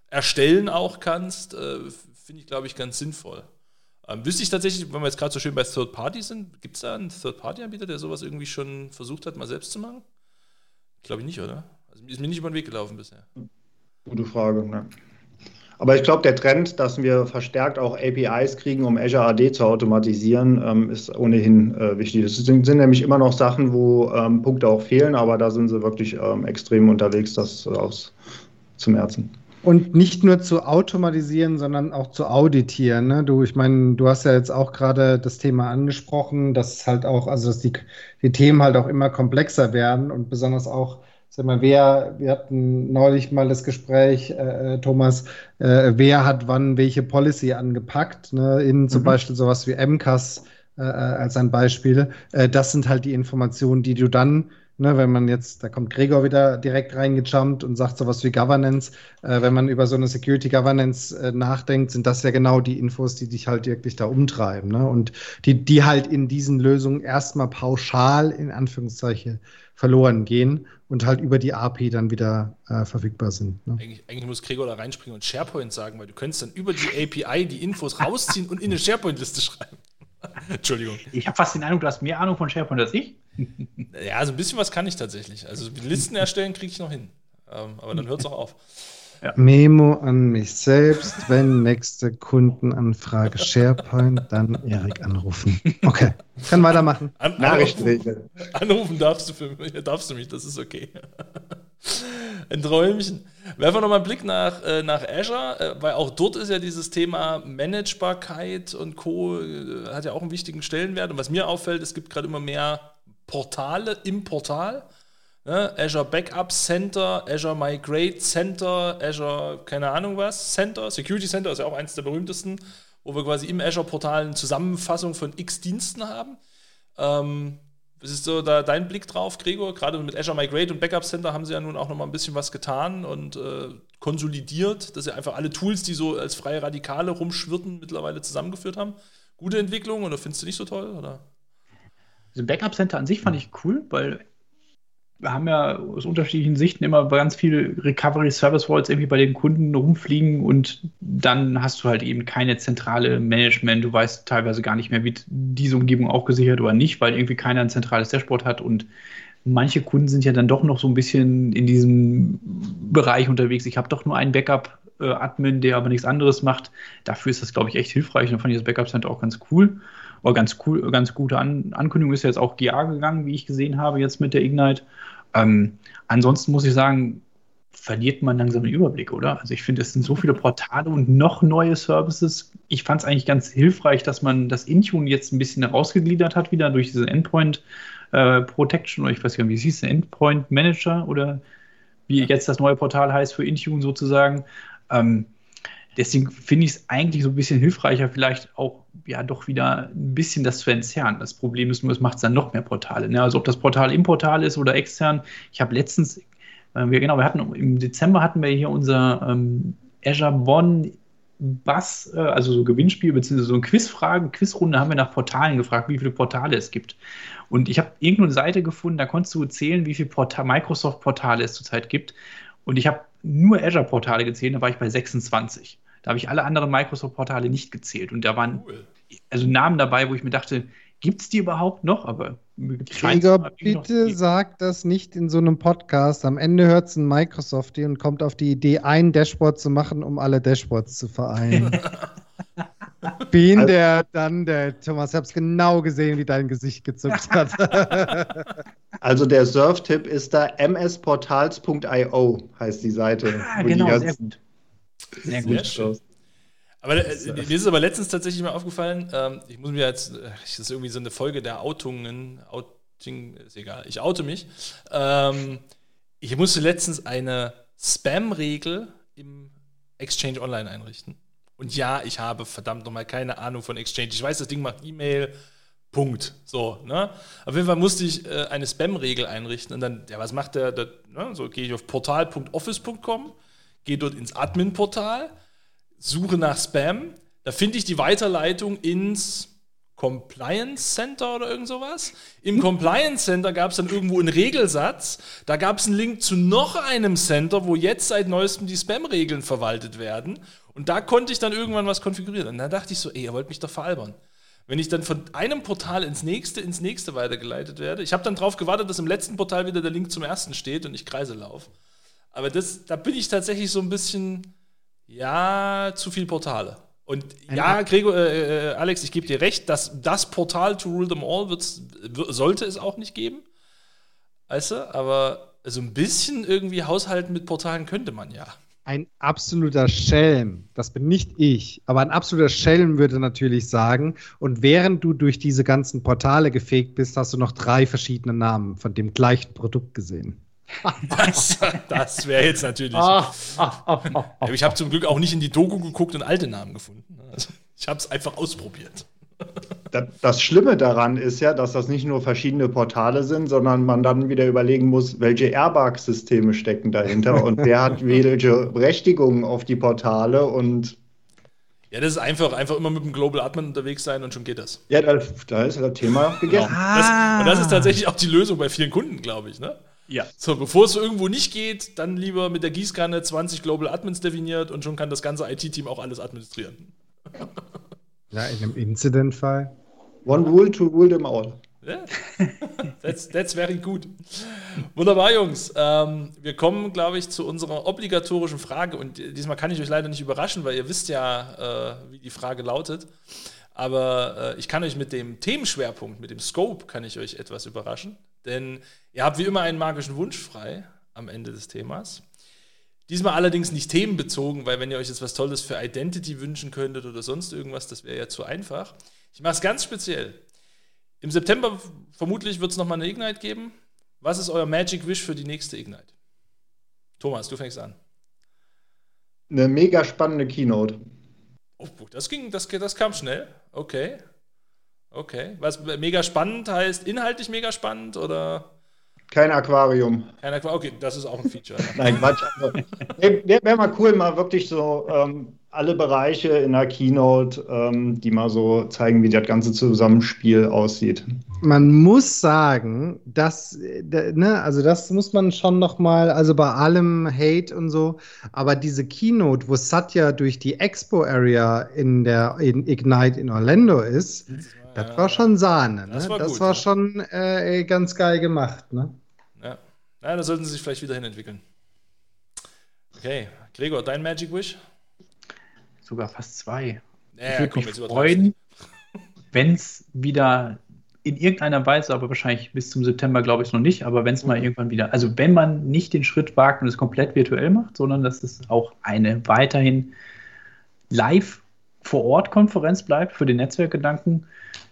erstellen auch kannst, äh, finde ich, glaube ich, ganz sinnvoll. Ähm, wüsste ich tatsächlich, wenn wir jetzt gerade so schön bei Third Party sind, gibt es da einen Third-Party-Anbieter, der sowas irgendwie schon versucht hat, mal selbst zu machen? Glaube ich nicht, oder? Also ist mir nicht über den Weg gelaufen bisher. Gute Frage, ne? Aber ich glaube, der Trend, dass wir verstärkt auch APIs kriegen, um Azure AD zu automatisieren, ähm, ist ohnehin äh, wichtig. Es sind, nämlich immer noch Sachen, wo ähm, Punkte auch fehlen, aber da sind sie wirklich ähm, extrem unterwegs, das auszumerzen. Und nicht nur zu automatisieren, sondern auch zu auditieren. Ne? Du, ich meine, du hast ja jetzt auch gerade das Thema angesprochen, dass halt auch, also dass die, die Themen halt auch immer komplexer werden und besonders auch Sag mal, wer, wir hatten neulich mal das Gespräch, äh, äh, Thomas, äh, wer hat wann welche Policy angepackt, ne? in zum mhm. Beispiel sowas wie MCAS äh, äh, als ein Beispiel. Äh, das sind halt die Informationen, die du dann Ne, wenn man jetzt, da kommt Gregor wieder direkt reingejumpt und sagt sowas wie Governance. Äh, wenn man über so eine Security Governance äh, nachdenkt, sind das ja genau die Infos, die dich halt wirklich da umtreiben. Ne? Und die, die halt in diesen Lösungen erstmal pauschal in Anführungszeichen verloren gehen und halt über die API dann wieder äh, verfügbar sind. Ne? Eigentlich, eigentlich, muss Gregor da reinspringen und SharePoint sagen, weil du könntest dann über die API die Infos rausziehen und in eine SharePoint-Liste schreiben. Entschuldigung. Ich habe fast den Eindruck, du hast mehr Ahnung von SharePoint als ich. ja, also ein bisschen was kann ich tatsächlich. Also Listen erstellen kriege ich noch hin. Ähm, aber dann hört es auch auf. Ja. Memo an mich selbst, wenn nächste Kundenanfrage SharePoint, dann Erik anrufen. Okay, kann weitermachen. An Nachrichtenregel. Anrufen darfst du, für mich, darfst du mich, das ist okay. Ein Träumchen. Werfen wir nochmal einen Blick nach, äh, nach Azure, äh, weil auch dort ist ja dieses Thema Managebarkeit und Co. Äh, hat ja auch einen wichtigen Stellenwert. Und was mir auffällt, es gibt gerade immer mehr Portale im Portal. Ne? Azure Backup Center, Azure Migrate Center, Azure, keine Ahnung was, Center, Security Center ist ja auch eines der berühmtesten, wo wir quasi im Azure-Portal eine Zusammenfassung von x Diensten haben. Ähm, was ist so da dein Blick drauf, Gregor? Gerade mit Azure Migrate und Backup Center haben sie ja nun auch noch mal ein bisschen was getan und äh, konsolidiert, dass sie einfach alle Tools, die so als freie Radikale rumschwirrten, mittlerweile zusammengeführt haben. Gute Entwicklung oder findest du nicht so toll? Oder? Also Backup Center an sich fand ich cool, weil haben ja aus unterschiedlichen Sichten immer ganz viele Recovery Service Vaults irgendwie bei den Kunden rumfliegen und dann hast du halt eben keine zentrale Management. Du weißt teilweise gar nicht mehr, wird diese Umgebung auch gesichert oder nicht, weil irgendwie keiner ein zentrales Dashboard hat und manche Kunden sind ja dann doch noch so ein bisschen in diesem Bereich unterwegs. Ich habe doch nur einen Backup-Admin, der aber nichts anderes macht. Dafür ist das, glaube ich, echt hilfreich und fand ich das Backup Center auch ganz cool. Oder ganz cool, ganz gute An Ankündigung ist ja jetzt auch GA gegangen, wie ich gesehen habe, jetzt mit der Ignite. Ähm, ansonsten muss ich sagen, verliert man langsam den Überblick, oder? Also ich finde, es sind so viele Portale und noch neue Services. Ich fand es eigentlich ganz hilfreich, dass man das Intune jetzt ein bisschen herausgegliedert hat, wieder durch diese Endpoint äh, Protection, oder ich weiß gar nicht, wie es hieß, Endpoint Manager oder wie jetzt das neue Portal heißt für Intune sozusagen. Ähm, deswegen finde ich es eigentlich so ein bisschen hilfreicher, vielleicht auch ja doch wieder ein bisschen das zu entzerren. Das Problem ist nur, es macht dann noch mehr Portale. Ne? Also ob das Portal im Portal ist oder extern. Ich habe letztens, äh, wir, genau, wir hatten im Dezember hatten wir hier unser ähm, Azure Bonn Bass, äh, also so Gewinnspiel, beziehungsweise so eine Quizfragen, Quizrunde haben wir nach Portalen gefragt, wie viele Portale es gibt. Und ich habe irgendeine Seite gefunden, da konntest du zählen, wie viele Microsoft-Portale es zurzeit gibt. Und ich habe nur Azure-Portale gezählt, da war ich bei 26. Da habe ich alle anderen Microsoft-Portale nicht gezählt. Und da waren cool. also Namen dabei, wo ich mir dachte, gibt es die überhaupt noch? Aber Gregor, bitte sag das nicht in so einem Podcast. Am Ende hört es ein Microsoft und kommt auf die Idee, ein Dashboard zu machen, um alle Dashboards zu vereinen. Bin also, der dann der Thomas, ich habe es genau gesehen, wie dein Gesicht gezuckt hat. also der Surf-Tipp ist da msportals.io heißt die Seite. Ah, genau, sehr gut. Sehr, gut. Schön. Aber äh, mir ist es aber letztens tatsächlich mal aufgefallen, ähm, ich muss mir jetzt, äh, das ist irgendwie so eine Folge der Outungen, Outing, ist egal, ich oute mich. Ähm, ich musste letztens eine Spam-Regel im Exchange Online einrichten. Und ja, ich habe verdammt nochmal keine Ahnung von Exchange. Ich weiß, das Ding macht E-Mail, Punkt. So, ne? Auf jeden Fall musste ich äh, eine Spam-Regel einrichten und dann, ja, was macht der? der ne? So gehe ich auf portal.office.com gehe dort ins Admin-Portal, suche nach Spam, da finde ich die Weiterleitung ins Compliance Center oder irgend sowas. Im Compliance Center gab es dann irgendwo einen Regelsatz. Da gab es einen Link zu noch einem Center, wo jetzt seit neuestem die Spam-Regeln verwaltet werden. Und da konnte ich dann irgendwann was konfigurieren. Und dann dachte ich so, ey, ihr wollt mich doch veralbern. Wenn ich dann von einem Portal ins nächste, ins nächste weitergeleitet werde. Ich habe dann darauf gewartet, dass im letzten Portal wieder der Link zum ersten steht und ich Kreise laufe. Aber das, da bin ich tatsächlich so ein bisschen, ja, zu viel Portale. Und ja, Gregor, äh, äh, Alex, ich gebe dir recht, dass das Portal to rule them all sollte es auch nicht geben. Weißt du, aber so ein bisschen irgendwie haushalten mit Portalen könnte man ja. Ein absoluter Schelm, das bin nicht ich, aber ein absoluter Schelm würde natürlich sagen, und während du durch diese ganzen Portale gefegt bist, hast du noch drei verschiedene Namen von dem gleichen Produkt gesehen. Das, das wäre jetzt natürlich. Ah, ah, ah, ich habe zum Glück auch nicht in die Doku geguckt und alte Namen gefunden. Also, ich habe es einfach ausprobiert. das Schlimme daran ist ja, dass das nicht nur verschiedene Portale sind, sondern man dann wieder überlegen muss, welche Airbag-Systeme stecken dahinter und wer hat welche Berechtigungen auf die Portale und ja, das ist einfach, einfach immer mit dem Global Admin unterwegs sein und schon geht das. Ja, da, da ist das Thema gegessen. Genau. Das, und das ist tatsächlich auch die Lösung bei vielen Kunden, glaube ich. Ne? Ja. So, bevor es irgendwo nicht geht, dann lieber mit der Gießkanne 20 Global Admins definiert und schon kann das ganze IT-Team auch alles administrieren. Ja, in einem Incident-Fall. One rule to rule them all. Yeah. That's, that's very good. Wunderbar, Jungs. Ähm, wir kommen, glaube ich, zu unserer obligatorischen Frage. Und diesmal kann ich euch leider nicht überraschen, weil ihr wisst ja, äh, wie die Frage lautet. Aber äh, ich kann euch mit dem Themenschwerpunkt, mit dem Scope, kann ich euch etwas überraschen. Denn ihr habt wie immer einen magischen Wunsch frei am Ende des Themas. Diesmal allerdings nicht themenbezogen, weil wenn ihr euch jetzt was Tolles für Identity wünschen könntet oder sonst irgendwas, das wäre ja zu einfach. Ich mache es ganz speziell. Im September vermutlich wird es nochmal eine Ignite geben. Was ist euer Magic Wish für die nächste Ignite? Thomas, du fängst an. Eine mega spannende Keynote. Oh, das ging, das, das kam schnell. Okay. Okay. Was mega spannend heißt, inhaltlich mega spannend oder? Kein Aquarium. Kein Aquarium, okay, das ist auch ein Feature. Nein, Quatsch. Also, Wäre wär mal cool, mal wirklich so ähm, alle Bereiche in der Keynote, ähm, die mal so zeigen, wie das ganze Zusammenspiel aussieht. Man muss sagen, dass, ne, also das muss man schon noch mal, also bei allem Hate und so, aber diese Keynote, wo Satya durch die Expo Area in der in Ignite in Orlando ist, das war, war schon Sahne. Ne? Das war, das gut, war ja. schon äh, ganz geil gemacht. Ne? Ja. ja, da sollten sie sich vielleicht wieder hinentwickeln. Okay, Gregor, dein Magic Wish? sogar fast zwei. Ja, ich würde mich freuen, wenn es wieder in irgendeiner Weise, aber wahrscheinlich bis zum September glaube ich noch nicht, aber wenn es mal mhm. irgendwann wieder, also wenn man nicht den Schritt wagt und es komplett virtuell macht, sondern dass es auch eine weiterhin live vor Ort Konferenz bleibt für den Netzwerkgedanken.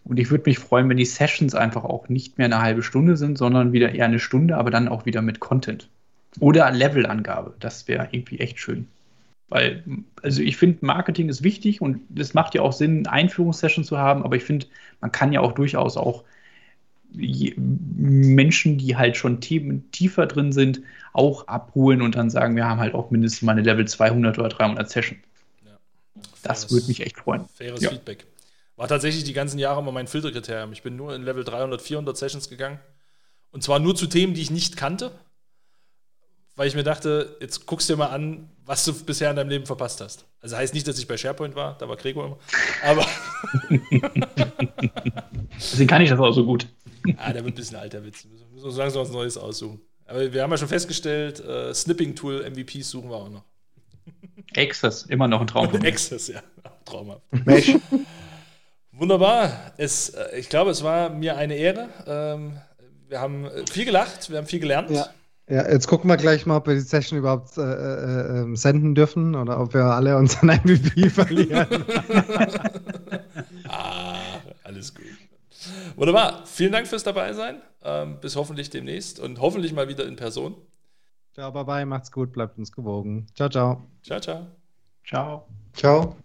Und ich würde mich freuen, wenn die Sessions einfach auch nicht mehr eine halbe Stunde sind, sondern wieder eher eine Stunde, aber dann auch wieder mit Content. Oder Levelangabe. Das wäre irgendwie echt schön. Weil, also ich finde, Marketing ist wichtig und es macht ja auch Sinn, Einführungssessions zu haben, aber ich finde, man kann ja auch durchaus auch Menschen, die halt schon tiefer drin sind, auch abholen und dann sagen, wir haben halt auch mindestens mal eine Level 200 oder 300 Session. Das würde mich echt freuen. Faires ja. Feedback. War tatsächlich die ganzen Jahre immer mein Filterkriterium. Ich bin nur in Level 300, 400 Sessions gegangen. Und zwar nur zu Themen, die ich nicht kannte weil ich mir dachte, jetzt guckst du dir mal an, was du bisher in deinem Leben verpasst hast. Also heißt nicht, dass ich bei SharePoint war, da war Gregor immer. Aber. Deswegen kann ich das auch so gut. ah, der wird ein bisschen alter Witz. Wir müssen uns langsam was Neues aussuchen. Aber wir haben ja schon festgestellt, äh, Snipping-Tool MVPs suchen wir auch noch. Access, immer noch ein Traum. Access, ja. Traumhaft. Wunderbar. Es, äh, ich glaube, es war mir eine Ehre. Ähm, wir haben viel gelacht, wir haben viel gelernt. Ja. Ja, jetzt gucken wir gleich mal, ob wir die Session überhaupt äh, äh, ähm, senden dürfen oder ob wir alle unseren MVP verlieren. ah, alles gut. Wunderbar. Vielen Dank fürs Dabeisein. Ähm, bis hoffentlich demnächst und hoffentlich mal wieder in Person. Ciao, bye bye, macht's gut, bleibt uns gewogen. Ciao, ciao. Ciao, ciao. Ciao. Ciao.